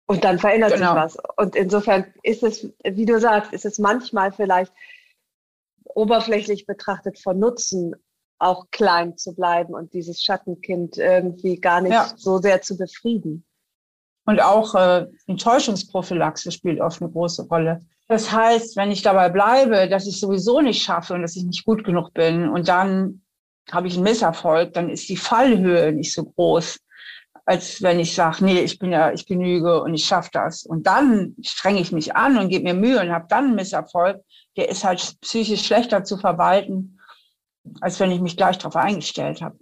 Speaker 2: Und dann verändert genau. sich was. Und insofern ist es, wie du sagst, ist es manchmal vielleicht oberflächlich betrachtet von Nutzen, auch klein zu bleiben und dieses Schattenkind irgendwie gar nicht ja. so sehr zu befrieden.
Speaker 3: Und auch äh, Enttäuschungsprophylaxe spielt oft eine große Rolle. Das heißt, wenn ich dabei bleibe, dass ich sowieso nicht schaffe und dass ich nicht gut genug bin und dann habe ich einen Misserfolg, dann ist die Fallhöhe nicht so groß, als wenn ich sage, nee, ich bin ja, ich genüge und ich schaffe das. Und dann strenge ich mich an und gebe mir Mühe und habe dann einen Misserfolg, der ist halt psychisch schlechter zu verwalten, als wenn ich mich gleich darauf eingestellt habe.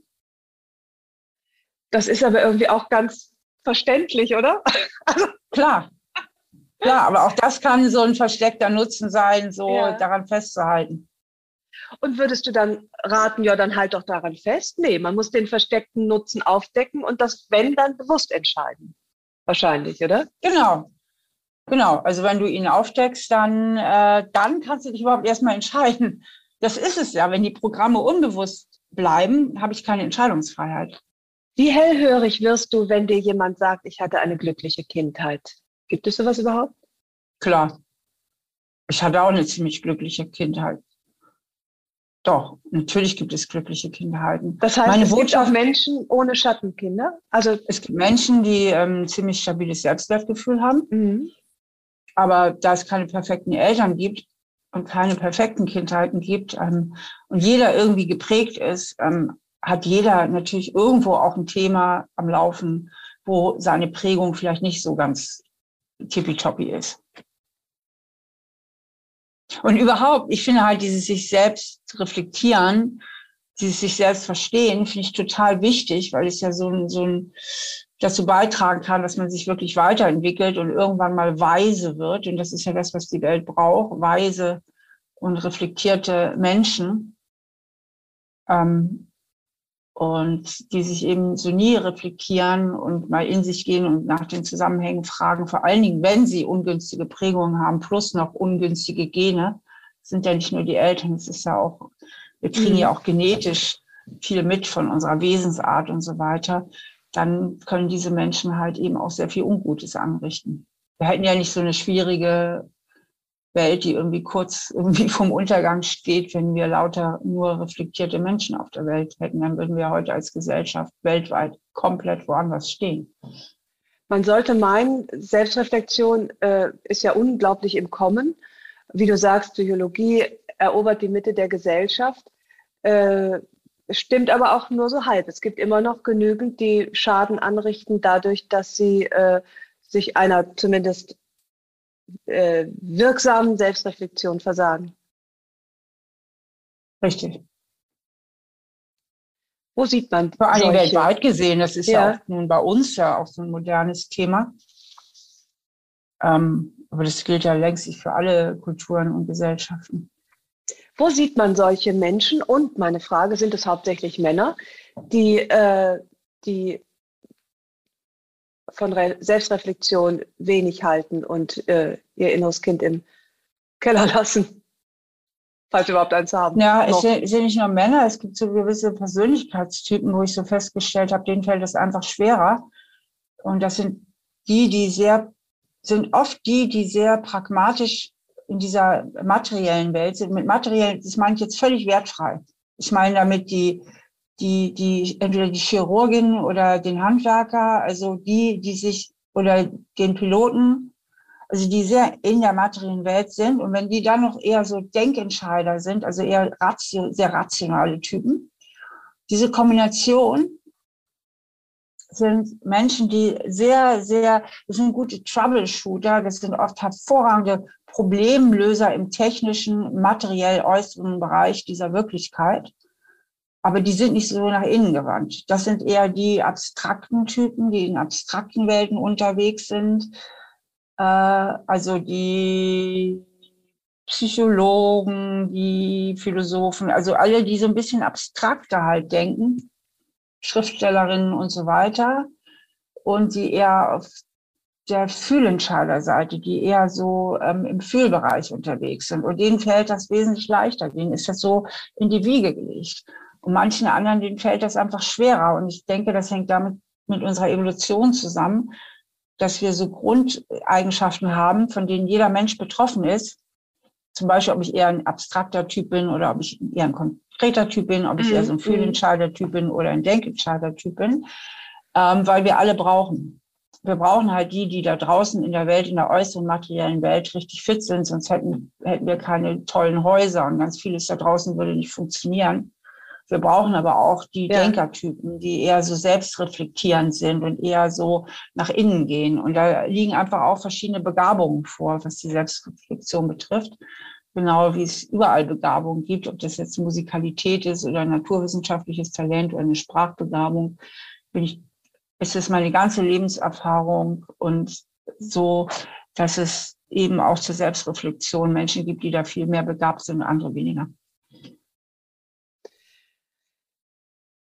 Speaker 2: Das ist aber irgendwie auch ganz verständlich, oder?
Speaker 3: Also, Klar, ja, aber auch das kann so ein versteckter Nutzen sein, so ja. daran festzuhalten.
Speaker 2: Und würdest du dann raten, ja, dann halt doch daran fest? Nee, man muss den versteckten Nutzen aufdecken und das, wenn, dann bewusst entscheiden. Wahrscheinlich, oder?
Speaker 3: Genau. Genau. Also wenn du ihn aufdeckst, dann, äh, dann kannst du dich überhaupt erstmal entscheiden. Das ist es ja. Wenn die Programme unbewusst bleiben, habe ich keine Entscheidungsfreiheit.
Speaker 2: Wie hellhörig wirst du, wenn dir jemand sagt, ich hatte eine glückliche Kindheit? Gibt es sowas überhaupt?
Speaker 3: Klar. Ich hatte auch eine ziemlich glückliche Kindheit. Doch, natürlich gibt es glückliche Kinderheiten.
Speaker 2: Das heißt, Meine es Botschaft, gibt auch Menschen ohne Schattenkinder?
Speaker 3: Also es gibt Menschen, die ähm, ziemlich stabiles Selbstwertgefühl haben. Mhm. Aber da es keine perfekten Eltern gibt und keine perfekten Kindheiten gibt ähm, und jeder irgendwie geprägt ist, ähm, hat jeder natürlich irgendwo auch ein Thema am Laufen, wo seine Prägung vielleicht nicht so ganz tippitoppi ist. Und überhaupt, ich finde halt dieses sich selbst reflektieren, dieses sich selbst verstehen, finde ich total wichtig, weil es ja so ein, so ein dazu beitragen kann, dass man sich wirklich weiterentwickelt und irgendwann mal weise wird. Und das ist ja das, was die Welt braucht, weise und reflektierte Menschen. Ähm, und die sich eben so nie reflektieren und mal in sich gehen und nach den Zusammenhängen fragen, vor allen Dingen, wenn sie ungünstige Prägungen haben, plus noch ungünstige Gene, sind ja nicht nur die Eltern, es ist ja auch, wir kriegen mhm. ja auch genetisch viel mit von unserer Wesensart und so weiter, dann können diese Menschen halt eben auch sehr viel Ungutes anrichten. Wir hätten ja nicht so eine schwierige Welt, die irgendwie kurz irgendwie vom Untergang steht, wenn wir lauter nur reflektierte Menschen auf der Welt hätten, dann würden wir heute als Gesellschaft weltweit komplett woanders stehen.
Speaker 2: Man sollte meinen, Selbstreflexion äh, ist ja unglaublich im Kommen. Wie du sagst, Psychologie erobert die Mitte der Gesellschaft. Äh, stimmt aber auch nur so halb. Es gibt immer noch genügend, die Schaden anrichten, dadurch, dass sie äh, sich einer zumindest äh, wirksamen Selbstreflexion versagen.
Speaker 3: Richtig.
Speaker 2: Wo sieht man?
Speaker 3: Vor allem weltweit gesehen, das ist ja. ja. auch nun bei uns ja auch so ein modernes Thema. Ähm, aber das gilt ja längst für alle Kulturen und Gesellschaften.
Speaker 2: Wo sieht man solche Menschen? Und meine Frage, sind es hauptsächlich Männer, die, äh, die von Re Selbstreflexion wenig halten und äh, ihr inneres Kind im Keller lassen? Falls überhaupt eins haben.
Speaker 3: Ja, ich sehe seh nicht nur Männer, es gibt so gewisse Persönlichkeitstypen, wo ich so festgestellt habe, denen fällt es einfach schwerer. Und das sind die, die sehr, sind oft die, die sehr pragmatisch in dieser materiellen Welt sind. Mit materiell, das meine ich jetzt völlig wertfrei. Ich meine damit die, die, die, entweder die Chirurgin oder den Handwerker, also die, die sich, oder den Piloten, also die sehr in der materiellen Welt sind. Und wenn die dann noch eher so Denkentscheider sind, also eher ratio, sehr rationale Typen, diese Kombination sind Menschen, die sehr, sehr, das sind gute Troubleshooter, das sind oft hervorragende Problemlöser im technischen, materiell äußeren Bereich dieser Wirklichkeit. Aber die sind nicht so nach innen gewandt. Das sind eher die abstrakten Typen, die in abstrakten Welten unterwegs sind. Äh, also die Psychologen, die Philosophen, also alle, die so ein bisschen abstrakter halt denken Schriftstellerinnen und so weiter. Und die eher auf der Fühlentscheiderseite, die eher so ähm, im Fühlbereich unterwegs sind. Und denen fällt das wesentlich leichter. Denen ist das so in die Wiege gelegt. Und manchen anderen, denen fällt das einfach schwerer. Und ich denke, das hängt damit mit unserer Evolution zusammen, dass wir so Grundeigenschaften haben, von denen jeder Mensch betroffen ist. Zum Beispiel, ob ich eher ein abstrakter Typ bin oder ob ich eher ein Kreter-Typ bin, ob ich eher so ein mhm. Fühlentscheider-Typ bin oder ein Denkentscheider-Typ bin, ähm, weil wir alle brauchen. Wir brauchen halt die, die da draußen in der Welt, in der äußeren materiellen Welt richtig fit sind, sonst hätten, hätten wir keine tollen Häuser und ganz vieles da draußen würde nicht funktionieren. Wir brauchen aber auch die ja. Denkertypen, die eher so selbstreflektierend sind und eher so nach innen gehen. Und da liegen einfach auch verschiedene Begabungen vor, was die Selbstreflexion betrifft genau wie es überall Begabungen gibt, ob das jetzt Musikalität ist oder naturwissenschaftliches Talent oder eine Sprachbegabung, bin ich, ist es meine ganze Lebenserfahrung und so, dass es eben auch zur Selbstreflexion Menschen gibt, die da viel mehr begabt sind und andere weniger.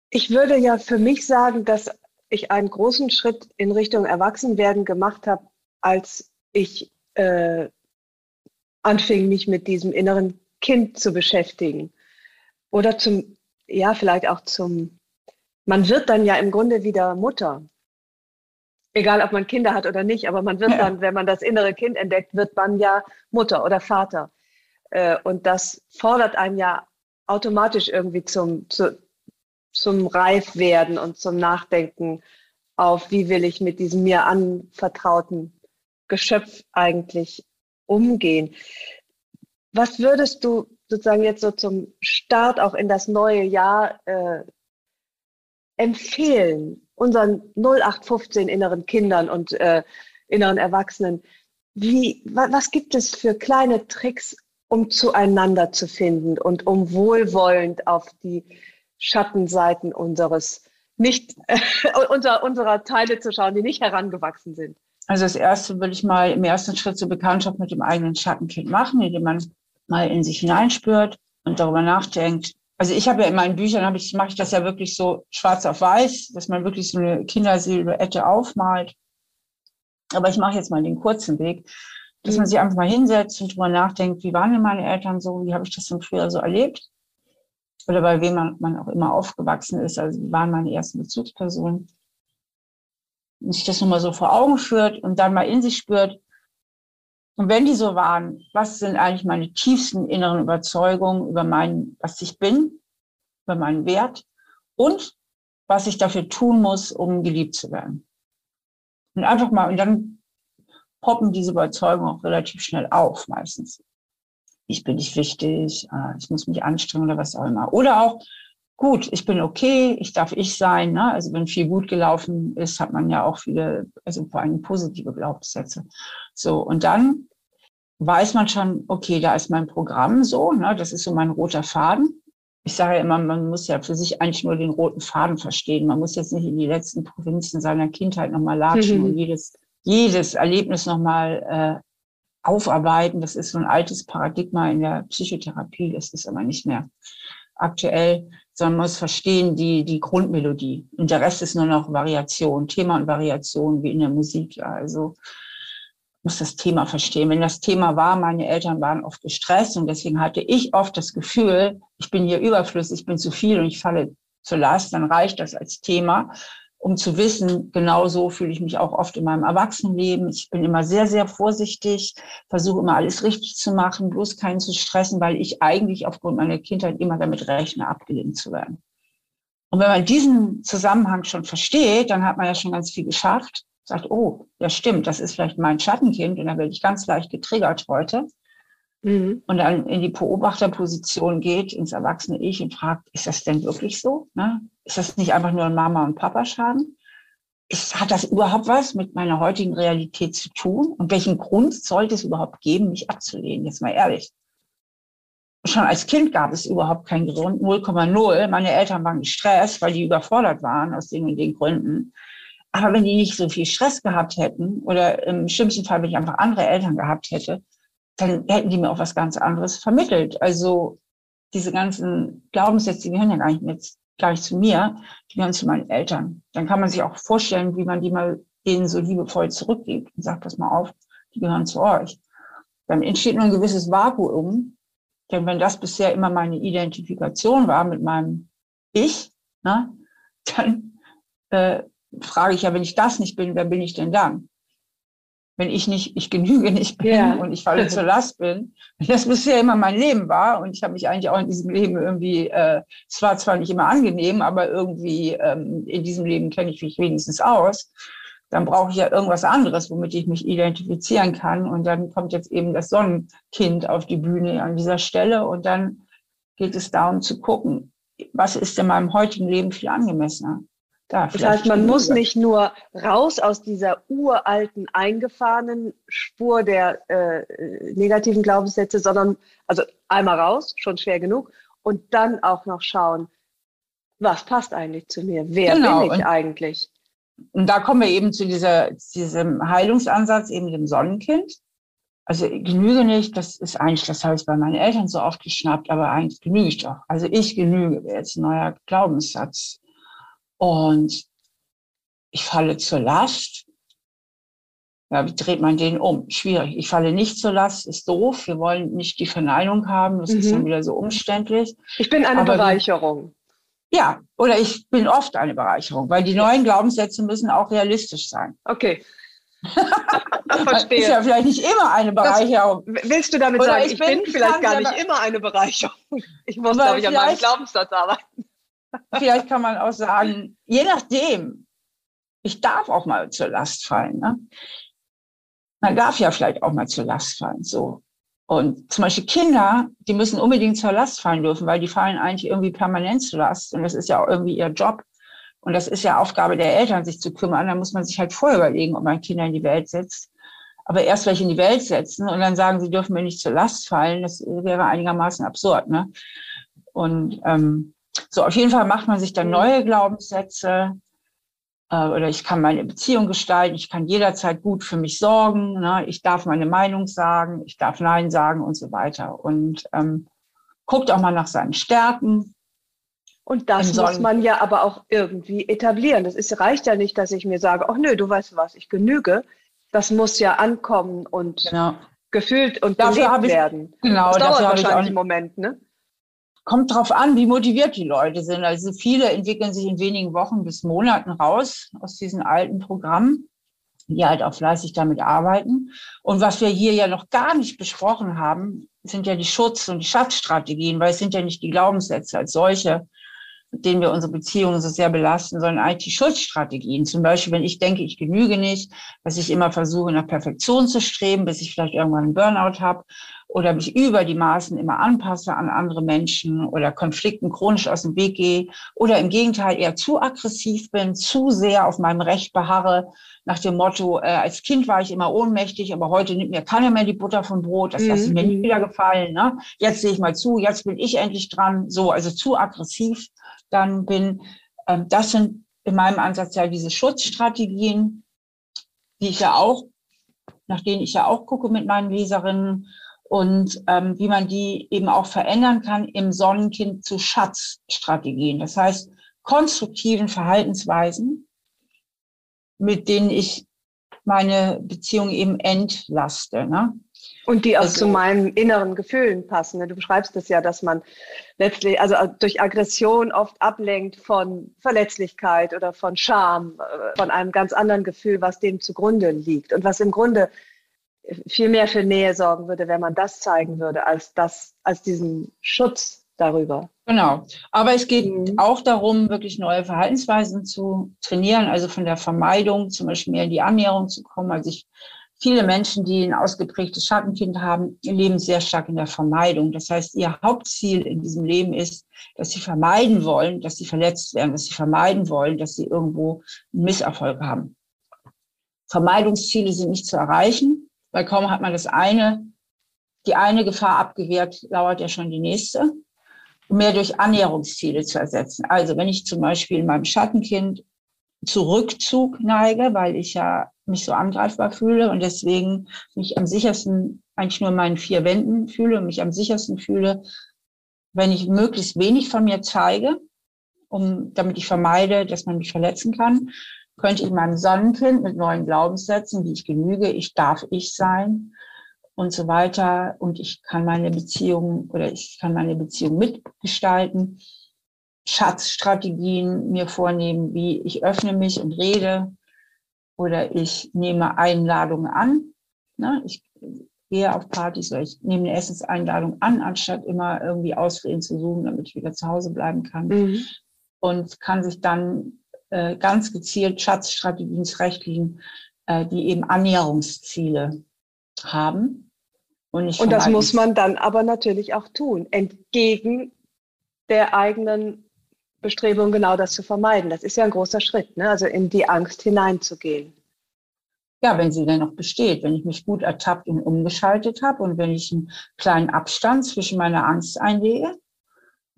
Speaker 2: Ich würde ja für mich sagen, dass ich einen großen Schritt in Richtung Erwachsenwerden gemacht habe, als ich äh, anfing, mich mit diesem inneren Kind zu beschäftigen. Oder zum, ja, vielleicht auch zum, man wird dann ja im Grunde wieder Mutter. Egal, ob man Kinder hat oder nicht, aber man wird ja. dann, wenn man das innere Kind entdeckt, wird man ja Mutter oder Vater. Äh, und das fordert einen ja automatisch irgendwie zum, zu, zum Reifwerden und zum Nachdenken auf, wie will ich mit diesem mir anvertrauten Geschöpf eigentlich umgehen. Was würdest du sozusagen jetzt so zum Start auch in das neue Jahr äh, empfehlen, unseren 0815 inneren Kindern und äh, inneren Erwachsenen? Wie, wa, was gibt es für kleine Tricks, um zueinander zu finden und um wohlwollend auf die Schattenseiten unseres nicht äh, unser, unserer Teile zu schauen, die nicht herangewachsen sind?
Speaker 3: Also das erste würde ich mal im ersten Schritt zur Bekanntschaft mit dem eigenen Schattenkind machen, indem man mal in sich hineinspürt und darüber nachdenkt. Also ich habe ja in meinen Büchern habe ich mache ich das ja wirklich so schwarz auf weiß, dass man wirklich so eine Kindersilhouette aufmalt. Aber ich mache jetzt mal den kurzen Weg, dass man mhm. sich einfach mal hinsetzt und darüber nachdenkt, wie waren denn meine Eltern so, wie habe ich das denn früher so erlebt? Oder bei wem man, man auch immer aufgewachsen ist, also wie waren meine ersten Bezugspersonen? und sich das nochmal so vor Augen führt und dann mal in sich spürt, und wenn die so waren, was sind eigentlich meine tiefsten inneren Überzeugungen über meinen, was ich bin, über meinen Wert und was ich dafür tun muss, um geliebt zu werden. Und einfach mal, und dann poppen diese Überzeugungen auch relativ schnell auf, meistens. Ich bin nicht wichtig, ah, ich muss mich anstrengen oder was auch immer. Oder auch, gut, ich bin okay, ich darf ich sein. Ne? Also wenn viel gut gelaufen ist, hat man ja auch viele, also vor allem positive Glaubenssätze. So, und dann weiß man schon, okay, da ist mein Programm so, ne? das ist so mein roter Faden. Ich sage ja immer, man muss ja für sich eigentlich nur den roten Faden verstehen. Man muss jetzt nicht in die letzten Provinzen seiner Kindheit nochmal latschen mhm. und jedes, jedes Erlebnis nochmal äh, aufarbeiten. Das ist so ein altes Paradigma in der Psychotherapie. Das ist aber nicht mehr aktuell, sondern man muss verstehen die, die Grundmelodie. Und der Rest ist nur noch Variation, Thema und Variation, wie in der Musik. Ja. Also muss das Thema verstehen. Wenn das Thema war, meine Eltern waren oft gestresst und deswegen hatte ich oft das Gefühl, ich bin hier überflüssig, ich bin zu viel und ich falle zur Last, dann reicht das als Thema um zu wissen, genau so fühle ich mich auch oft in meinem Erwachsenenleben. Ich bin immer sehr, sehr vorsichtig, versuche immer alles richtig zu machen, bloß keinen zu stressen, weil ich eigentlich aufgrund meiner Kindheit immer damit rechne, abgelehnt zu werden. Und wenn man diesen Zusammenhang schon versteht, dann hat man ja schon ganz viel geschafft. Sagt, oh, ja stimmt, das ist vielleicht mein Schattenkind und da werde ich ganz leicht getriggert heute. Mhm. Und dann in die Beobachterposition geht, ins erwachsene Ich und fragt, ist das denn wirklich so? Ne? Ist das nicht einfach nur ein Mama- und Papa-Schaden? Hat das überhaupt was mit meiner heutigen Realität zu tun? Und welchen Grund sollte es überhaupt geben, mich abzulehnen? Jetzt mal ehrlich. Schon als Kind gab es überhaupt keinen Grund, 0,0. Meine Eltern waren gestresst, weil die überfordert waren aus den und den Gründen. Aber wenn die nicht so viel Stress gehabt hätten oder im schlimmsten Fall, wenn ich einfach andere Eltern gehabt hätte, dann hätten die mir auch was ganz anderes vermittelt. Also diese ganzen Glaubenssätze, die gehören ja gar nicht mit, gar nicht zu mir, die gehören zu meinen Eltern. Dann kann man sich auch vorstellen, wie man die mal denen so liebevoll zurückgibt und sagt, pass mal auf, die gehören zu euch. Dann entsteht nur ein gewisses Vakuum. Denn wenn das bisher immer meine Identifikation war mit meinem Ich, ne, dann äh, frage ich ja, wenn ich das nicht bin, wer bin ich denn dann? wenn ich nicht, ich genüge nicht bin ja. und ich falle zur Last bin. Das bisher immer mein Leben war und ich habe mich eigentlich auch in diesem Leben irgendwie, äh, es war zwar nicht immer angenehm, aber irgendwie ähm, in diesem Leben kenne ich mich wenigstens aus. Dann brauche ich ja irgendwas anderes, womit ich mich identifizieren kann. Und dann kommt jetzt eben das Sonnenkind auf die Bühne an dieser Stelle und dann geht es darum zu gucken, was ist in meinem heutigen Leben viel angemessener.
Speaker 2: Da, das heißt, man muss nicht nur raus aus dieser uralten, eingefahrenen Spur der äh, negativen Glaubenssätze, sondern also einmal raus, schon schwer genug, und dann auch noch schauen, was passt eigentlich zu mir? Wer genau. bin ich und, eigentlich?
Speaker 3: Und da kommen wir eben zu dieser, diesem Heilungsansatz, eben dem Sonnenkind. Also genüge nicht, das ist eigentlich, das habe ich bei meinen Eltern so oft geschnappt, aber eigentlich genüge ich doch. Also ich genüge, wäre jetzt ein neuer Glaubenssatz und ich falle zur Last. Ja, wie dreht man den um? Schwierig. Ich falle nicht zur Last, ist doof. Wir wollen nicht die Verneinung haben. Das mhm. ist dann wieder so umständlich.
Speaker 2: Ich bin eine Aber Bereicherung.
Speaker 3: ja, oder ich bin oft eine Bereicherung, weil die neuen Glaubenssätze müssen auch realistisch sein.
Speaker 2: Okay.
Speaker 3: Verstehe. Ist ja vielleicht nicht immer eine Bereicherung.
Speaker 2: Das, willst du damit Oder sagen, ich, ich bin, bin vielleicht gar nicht immer eine Bereicherung? Ich muss, glaube ich, an meinem Glaubenssatz arbeiten.
Speaker 3: Vielleicht kann man auch sagen, je nachdem, ich darf auch mal zur Last fallen. Ne? Man darf ja vielleicht auch mal zur Last fallen. So. Und zum Beispiel Kinder, die müssen unbedingt zur Last fallen dürfen, weil die fallen eigentlich irgendwie permanent zur Last. Und das ist ja auch irgendwie ihr Job. Und das ist ja Aufgabe der Eltern, sich zu kümmern. Da muss man sich halt vorher überlegen, ob man Kinder in die Welt setzt. Aber erst welche in die Welt setzen und dann sagen, sie dürfen mir nicht zur Last fallen, das wäre einigermaßen absurd. Ne? Und ähm, so, auf jeden Fall macht man sich dann mhm. neue Glaubenssätze. Äh, oder ich kann meine Beziehung gestalten, ich kann jederzeit gut für mich sorgen, ne? ich darf meine Meinung sagen, ich darf Nein sagen und so weiter. Und ähm, guckt auch mal nach seinen Stärken.
Speaker 2: Und das muss man ja aber auch irgendwie etablieren. Das ist, reicht ja nicht, dass ich mir sage, ach nö, du weißt was, ich genüge. Das muss ja ankommen und genau. gefühlt und dafür gelebt ich, werden.
Speaker 3: Genau,
Speaker 2: das dauert
Speaker 3: wahrscheinlich
Speaker 2: einen Moment, ne?
Speaker 3: Kommt drauf an, wie motiviert die Leute sind. Also viele entwickeln sich in wenigen Wochen bis Monaten raus aus diesen alten Programmen, die halt auch fleißig damit arbeiten. Und was wir hier ja noch gar nicht besprochen haben, sind ja die Schutz- und die Schatzstrategien, weil es sind ja nicht die Glaubenssätze als solche, mit denen wir unsere Beziehungen so sehr belasten, sondern eigentlich die Schutzstrategien. Zum Beispiel, wenn ich denke, ich genüge nicht, dass ich immer versuche, nach Perfektion zu streben, bis ich vielleicht irgendwann einen Burnout habe oder mich über die Maßen immer anpasse an andere Menschen oder Konflikten chronisch aus dem Weg gehe oder im Gegenteil eher zu aggressiv bin, zu sehr auf meinem Recht beharre, nach dem Motto, äh, als Kind war ich immer ohnmächtig, aber heute nimmt mir keiner mehr die Butter vom Brot, das mhm. lasse mir nicht wieder gefallen. Ne? Jetzt sehe ich mal zu, jetzt bin ich endlich dran, so, also zu aggressiv dann bin. Ähm, das sind in meinem Ansatz ja diese Schutzstrategien, die ich ja auch nach denen ich ja auch gucke mit meinen Leserinnen und ähm, wie man die eben auch verändern kann im Sonnenkind zu Schatzstrategien. Das heißt, konstruktiven Verhaltensweisen, mit denen ich meine Beziehung eben entlaste. Ne?
Speaker 2: Und die auch also, zu meinen inneren Gefühlen passen. Ne? Du beschreibst es ja, dass man letztlich, also durch Aggression oft ablenkt von Verletzlichkeit oder von Scham, äh, von einem ganz anderen Gefühl, was dem zugrunde liegt und was im Grunde viel mehr für Nähe sorgen würde, wenn man das zeigen würde, als das, als diesen Schutz darüber.
Speaker 3: Genau. Aber es geht mhm. auch darum, wirklich neue Verhaltensweisen zu trainieren, also von der Vermeidung zum Beispiel mehr in die Annäherung zu kommen. Also ich, viele Menschen, die ein ausgeprägtes Schattenkind haben, leben sehr stark in der Vermeidung. Das heißt, ihr Hauptziel in diesem Leben ist, dass sie vermeiden wollen, dass sie verletzt werden, dass sie vermeiden wollen, dass sie irgendwo einen Misserfolg haben. Vermeidungsziele sind nicht zu erreichen, weil kaum hat man das eine, die eine Gefahr abgewehrt, lauert ja schon die nächste mehr durch Annäherungsziele zu ersetzen. Also wenn ich zum Beispiel meinem Schattenkind Zurückzug neige, weil ich ja mich so angreifbar fühle und deswegen mich am sichersten eigentlich nur in meinen vier Wänden fühle und mich am sichersten fühle, wenn ich möglichst wenig von mir zeige, um, damit ich vermeide, dass man mich verletzen kann, könnte ich meinem Sonnenkind mit neuen Glaubenssätzen, wie ich genüge, ich darf ich sein, und so weiter. Und ich kann meine Beziehung oder ich kann meine Beziehung mitgestalten. Schatzstrategien mir vornehmen, wie ich öffne mich und rede oder ich nehme Einladungen an. Ne? Ich gehe auf Partys oder ich nehme eine Essenseinladung an, anstatt immer irgendwie Ausreden zu suchen, damit ich wieder zu Hause bleiben kann. Mhm. Und kann sich dann äh, ganz gezielt Schatzstrategien zurechtlegen, äh, die eben Annäherungsziele haben
Speaker 2: und, und das muss man dann aber natürlich auch tun, entgegen der eigenen Bestrebung, genau das zu vermeiden. Das ist ja ein großer Schritt, ne? also in die Angst hineinzugehen.
Speaker 3: Ja, wenn sie denn noch besteht, wenn ich mich gut ertappt und umgeschaltet habe und wenn ich einen kleinen Abstand zwischen meiner Angst einlege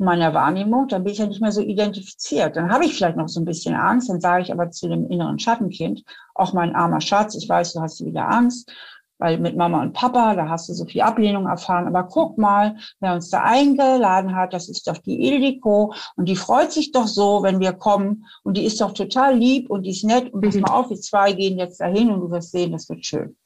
Speaker 3: meiner Wahrnehmung, dann bin ich ja nicht mehr so identifiziert. Dann habe ich vielleicht noch so ein bisschen Angst, dann sage ich aber zu dem inneren Schattenkind, auch mein armer Schatz, ich weiß, du hast wieder Angst, weil mit Mama und Papa, da hast du so viel Ablehnung erfahren. Aber guck mal, wer uns da eingeladen hat, das ist doch die Ildiko und die freut sich doch so, wenn wir kommen und die ist doch total lieb und die ist nett und pass mhm. mal auf, wir zwei gehen jetzt dahin und du wirst sehen, das wird schön.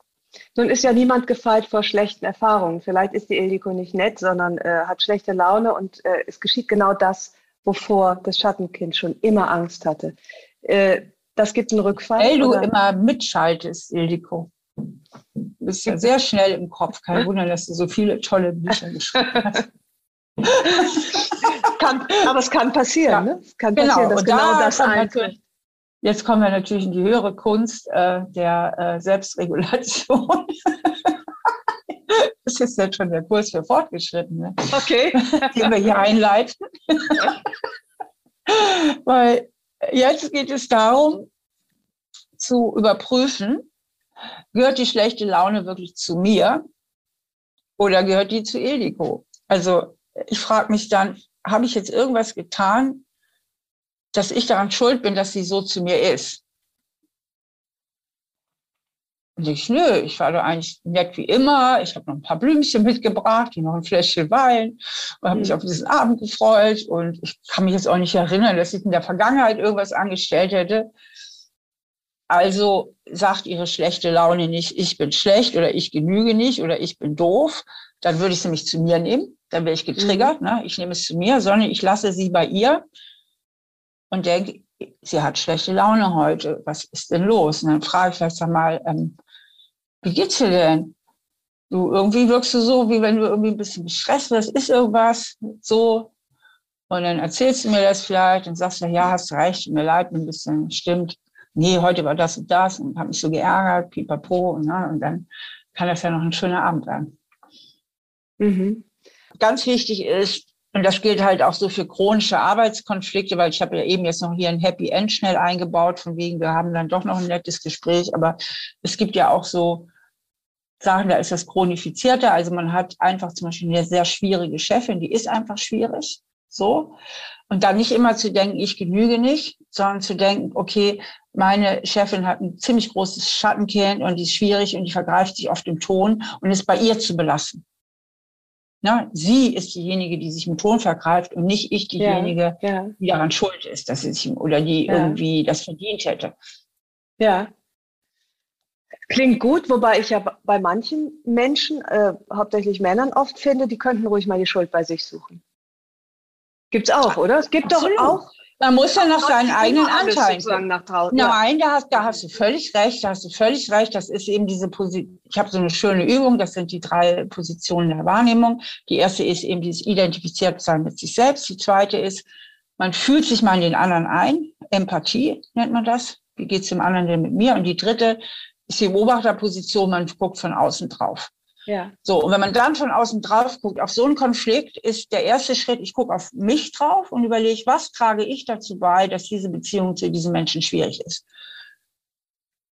Speaker 2: Nun ist ja niemand gefeit vor schlechten Erfahrungen. Vielleicht ist die Ildiko nicht nett, sondern äh, hat schlechte Laune und äh, es geschieht genau das, wovor das Schattenkind schon immer Angst hatte. Äh, das gibt einen Rückfall.
Speaker 3: Weil du immer mitschaltest, Ildiko. Du bist ja sehr schnell im Kopf. Kein Wunder, dass du so viele tolle Bücher geschrieben hast.
Speaker 2: kann, aber es kann passieren, ja. ne? Es kann genau. passieren, dass genau da das eintritt.
Speaker 3: Jetzt kommen wir natürlich in die höhere Kunst äh, der äh, Selbstregulation. das ist jetzt schon der Kurs für Fortgeschrittene,
Speaker 2: okay.
Speaker 3: den wir hier einleiten. Weil jetzt geht es darum, zu überprüfen, gehört die schlechte Laune wirklich zu mir oder gehört die zu Ildiko? Also ich frage mich dann, habe ich jetzt irgendwas getan, dass ich daran schuld bin, dass sie so zu mir ist? Und ich, nö, ich war da eigentlich nett wie immer. Ich habe noch ein paar Blümchen mitgebracht, die noch ein Fläschchen Wein und habe mich mhm. auf diesen Abend gefreut. Und ich kann mich jetzt auch nicht erinnern, dass ich in der Vergangenheit irgendwas angestellt hätte. Also sagt ihre schlechte Laune nicht, ich bin schlecht oder ich genüge nicht oder ich bin doof. Dann würde ich sie nämlich zu mir nehmen. Dann wäre ich getriggert. Mhm. Ne? Ich nehme es zu mir, sondern ich lasse sie bei ihr und denke, sie hat schlechte Laune heute. Was ist denn los? Und dann frage ich vielleicht mal, ähm, wie geht's dir denn? Du irgendwie wirkst du so, wie wenn du irgendwie ein bisschen gestresst bist. Ist irgendwas so? Und dann erzählst du mir das vielleicht und sagst, ja, hast recht, mir leid, ein bisschen stimmt nee, heute war das und das und habe mich so geärgert, pipapo, und, ne, und dann kann das ja noch ein schöner Abend werden. Mhm. Ganz wichtig ist, und das gilt halt auch so für chronische Arbeitskonflikte, weil ich habe ja eben jetzt noch hier ein Happy End schnell eingebaut, von wegen, wir haben dann doch noch ein nettes Gespräch, aber es gibt ja auch so Sachen, da ist das chronifizierter. Also man hat einfach zum Beispiel eine sehr schwierige Chefin, die ist einfach schwierig. So. Und dann nicht immer zu denken, ich genüge nicht, sondern zu denken, okay, meine Chefin hat ein ziemlich großes Schattenkind und die ist schwierig und die vergreift sich auf dem Ton und ist bei ihr zu belassen. Na, sie ist diejenige, die sich im Ton vergreift und nicht ich diejenige, ja, ja. die daran schuld ist, dass sie sich oder die ja. irgendwie das verdient hätte.
Speaker 2: Ja. Klingt gut, wobei ich ja bei manchen Menschen, äh, hauptsächlich Männern, oft finde, die könnten ruhig mal die Schuld bei sich suchen. Gibt's auch, oder? Es gibt Absolut. doch auch
Speaker 3: man muss ja noch seinen eigenen Anteil. Nein, da hast, da hast du völlig recht, da hast du völlig recht. Das ist eben diese Position. Ich habe so eine schöne Übung, das sind die drei Positionen der Wahrnehmung. Die erste ist eben dieses Identifiziertsein mit sich selbst. Die zweite ist, man fühlt sich mal in den anderen ein. Empathie nennt man das. Wie geht's dem anderen denn mit mir? Und die dritte ist die Beobachterposition, man guckt von außen drauf. Ja. So, und wenn man dann von außen drauf guckt, auf so einen Konflikt ist der erste Schritt, ich gucke auf mich drauf und überlege, was trage ich dazu bei, dass diese Beziehung zu diesem Menschen schwierig ist.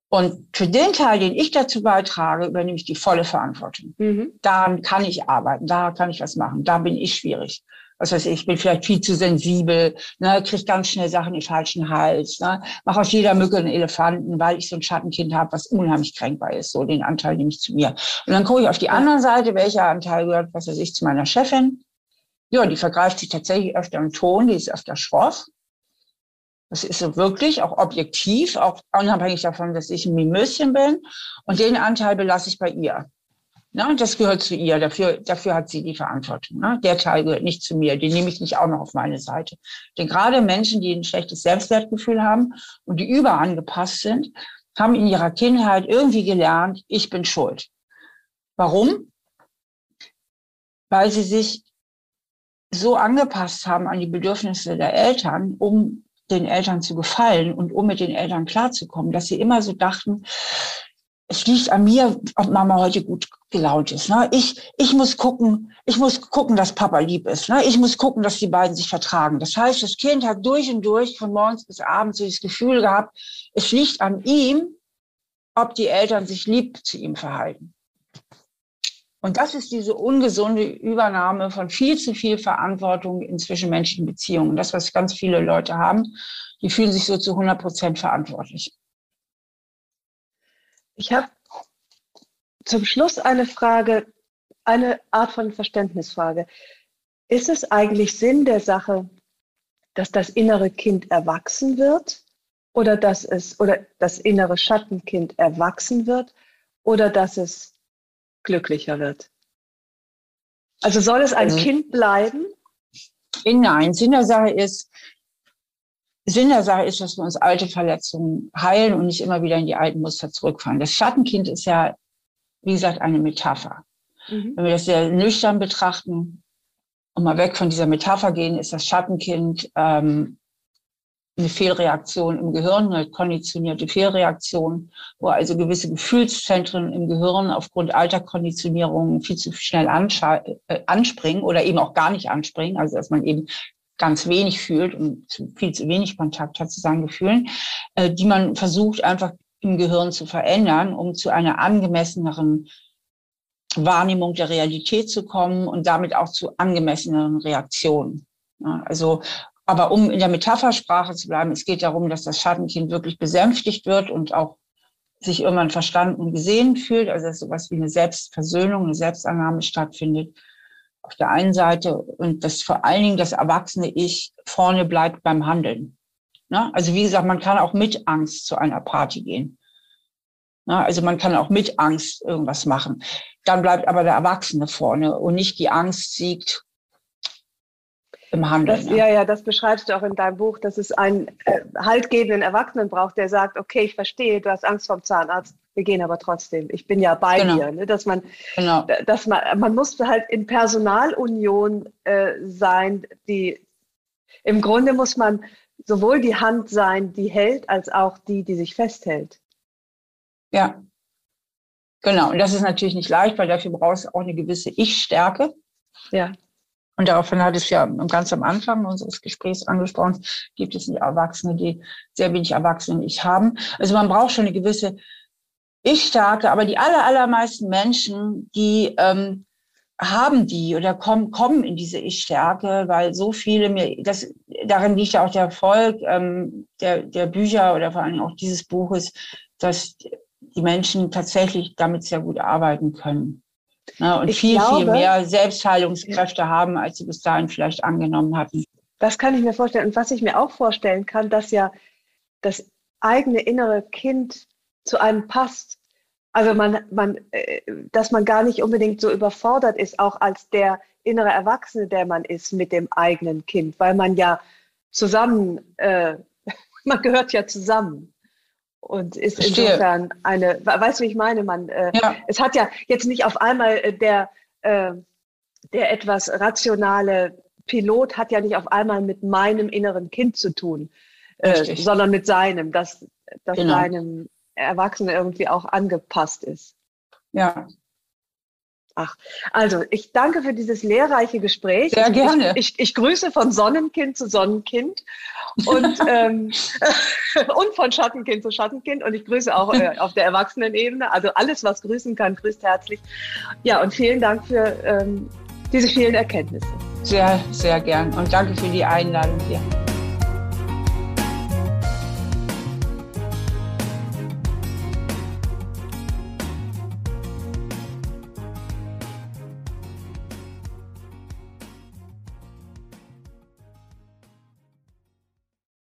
Speaker 3: Und für den Teil, den ich dazu beitrage, übernehme ich die volle Verantwortung. Mhm. Daran kann ich arbeiten, da kann ich was machen, da bin ich schwierig was weiß ich, ich bin vielleicht viel zu sensibel, ne, kriege ganz schnell Sachen in den falschen Hals, ne, mache aus jeder Mücke einen Elefanten, weil ich so ein Schattenkind habe, was unheimlich kränkbar ist. So, den Anteil nehme ich zu mir. Und dann gucke ich auf die andere Seite, welcher Anteil gehört, was weiß ich, zu meiner Chefin. Ja, die vergreift sich tatsächlich öfter im Ton, die ist öfter schroff. Das ist so wirklich, auch objektiv, auch unabhängig davon, dass ich ein Mimöschen bin. Und den Anteil belasse ich bei ihr. Ne? Das gehört zu ihr, dafür, dafür hat sie die Verantwortung. Ne? Der Teil gehört nicht zu mir, den nehme ich nicht auch noch auf meine Seite. Denn gerade Menschen, die ein schlechtes Selbstwertgefühl haben und die überangepasst sind, haben in ihrer Kindheit irgendwie gelernt, ich bin schuld. Warum? Weil sie sich so angepasst haben an die Bedürfnisse der Eltern, um den Eltern zu gefallen und um mit den Eltern klarzukommen, dass sie immer so dachten, es liegt an mir, ob Mama heute gut gelaunt ist. Ne? Ich, ich muss gucken, ich muss gucken, dass Papa lieb ist. Ne? Ich muss gucken, dass die beiden sich vertragen. Das heißt, das Kind hat durch und durch von morgens bis abends so das Gefühl gehabt, es liegt an ihm, ob die Eltern sich lieb zu ihm verhalten. Und das ist diese ungesunde Übernahme von viel zu viel Verantwortung in zwischenmenschlichen Beziehungen. Das, was ganz viele Leute haben, die fühlen sich so zu 100 Prozent verantwortlich.
Speaker 2: Ich habe zum Schluss eine Frage, eine Art von Verständnisfrage. Ist es eigentlich Sinn der Sache, dass das innere Kind erwachsen wird oder dass es oder das innere Schattenkind erwachsen wird oder dass es glücklicher wird? Also soll es ein also, Kind bleiben?
Speaker 3: Nein, Sinn der Sache ist, Sinn der Sache ist, dass wir uns alte Verletzungen heilen und nicht immer wieder in die alten Muster zurückfallen. Das Schattenkind ist ja, wie gesagt, eine Metapher. Mhm. Wenn wir das sehr nüchtern betrachten und mal weg von dieser Metapher gehen, ist das Schattenkind ähm, eine Fehlreaktion im Gehirn, eine konditionierte Fehlreaktion, wo also gewisse Gefühlszentren im Gehirn aufgrund alter Konditionierungen viel zu schnell äh, anspringen oder eben auch gar nicht anspringen. Also dass man eben ganz wenig fühlt und viel zu wenig Kontakt hat zu seinen Gefühlen, äh, die man versucht einfach im Gehirn zu verändern, um zu einer angemesseneren Wahrnehmung der Realität zu kommen und damit auch zu angemesseneren Reaktionen. Also, aber um in der Metaphersprache zu bleiben, es geht darum, dass das Schattenkind wirklich besänftigt wird und auch sich irgendwann verstanden und gesehen fühlt, also dass sowas wie eine Selbstversöhnung, eine Selbstannahme stattfindet auf der einen Seite und dass vor allen Dingen das erwachsene Ich vorne bleibt beim Handeln. Ne? Also wie gesagt, man kann auch mit Angst zu einer Party gehen. Ne? Also man kann auch mit Angst irgendwas machen. Dann bleibt aber der Erwachsene vorne und nicht die Angst siegt im Handeln.
Speaker 2: Das, ja, ja, das beschreibst du auch in deinem Buch, dass es einen äh, haltgebenden Erwachsenen braucht, der sagt, okay, ich verstehe, du hast Angst vom Zahnarzt wir gehen aber trotzdem. Ich bin ja bei genau. dir, ne? dass man, genau. dass man, man muss halt in Personalunion äh, sein, die im Grunde muss man sowohl die Hand sein, die hält, als auch die, die sich festhält.
Speaker 3: Ja, genau. Und das ist natürlich nicht leicht, weil dafür brauchst du auch eine gewisse Ich-Stärke. Ja. Und daraufhin hatte ich ja ganz am Anfang unseres Gesprächs angesprochen, gibt es nicht Erwachsene, die sehr wenig Erwachsene ich haben. Also man braucht schon eine gewisse ich starke, aber die aller, allermeisten Menschen, die ähm, haben die oder kommen, kommen in diese Ich-Stärke, weil so viele mir, das, darin liegt ja auch der Erfolg ähm, der, der Bücher oder vor allem auch dieses Buches, dass die Menschen tatsächlich damit sehr gut arbeiten können. Ne, und ich viel, glaube, viel mehr Selbstheilungskräfte haben, als sie bis dahin vielleicht angenommen hatten.
Speaker 2: Das kann ich mir vorstellen. Und was ich mir auch vorstellen kann, dass ja das eigene innere Kind zu einem passt. Also man, man, äh, dass man gar nicht unbedingt so überfordert ist, auch als der innere Erwachsene, der man ist mit dem eigenen Kind, weil man ja zusammen, äh, man gehört ja zusammen und ist Verstehe. insofern eine, weißt du, wie ich meine? Man, äh, ja. es hat ja jetzt nicht auf einmal äh, der, äh, der etwas rationale Pilot hat ja nicht auf einmal mit meinem inneren Kind zu tun, äh, sondern mit seinem, das, das genau. seinem Erwachsenen irgendwie auch angepasst ist.
Speaker 3: Ja.
Speaker 2: Ach, also ich danke für dieses lehrreiche Gespräch.
Speaker 3: Sehr gerne.
Speaker 2: Ich, ich, ich grüße von Sonnenkind zu Sonnenkind und, ähm, und von Schattenkind zu Schattenkind und ich grüße auch äh, auf der Erwachsenenebene. Also alles, was grüßen kann, grüßt herzlich. Ja, und vielen Dank für ähm, diese vielen Erkenntnisse.
Speaker 3: Sehr, sehr gern und danke für die Einladung hier.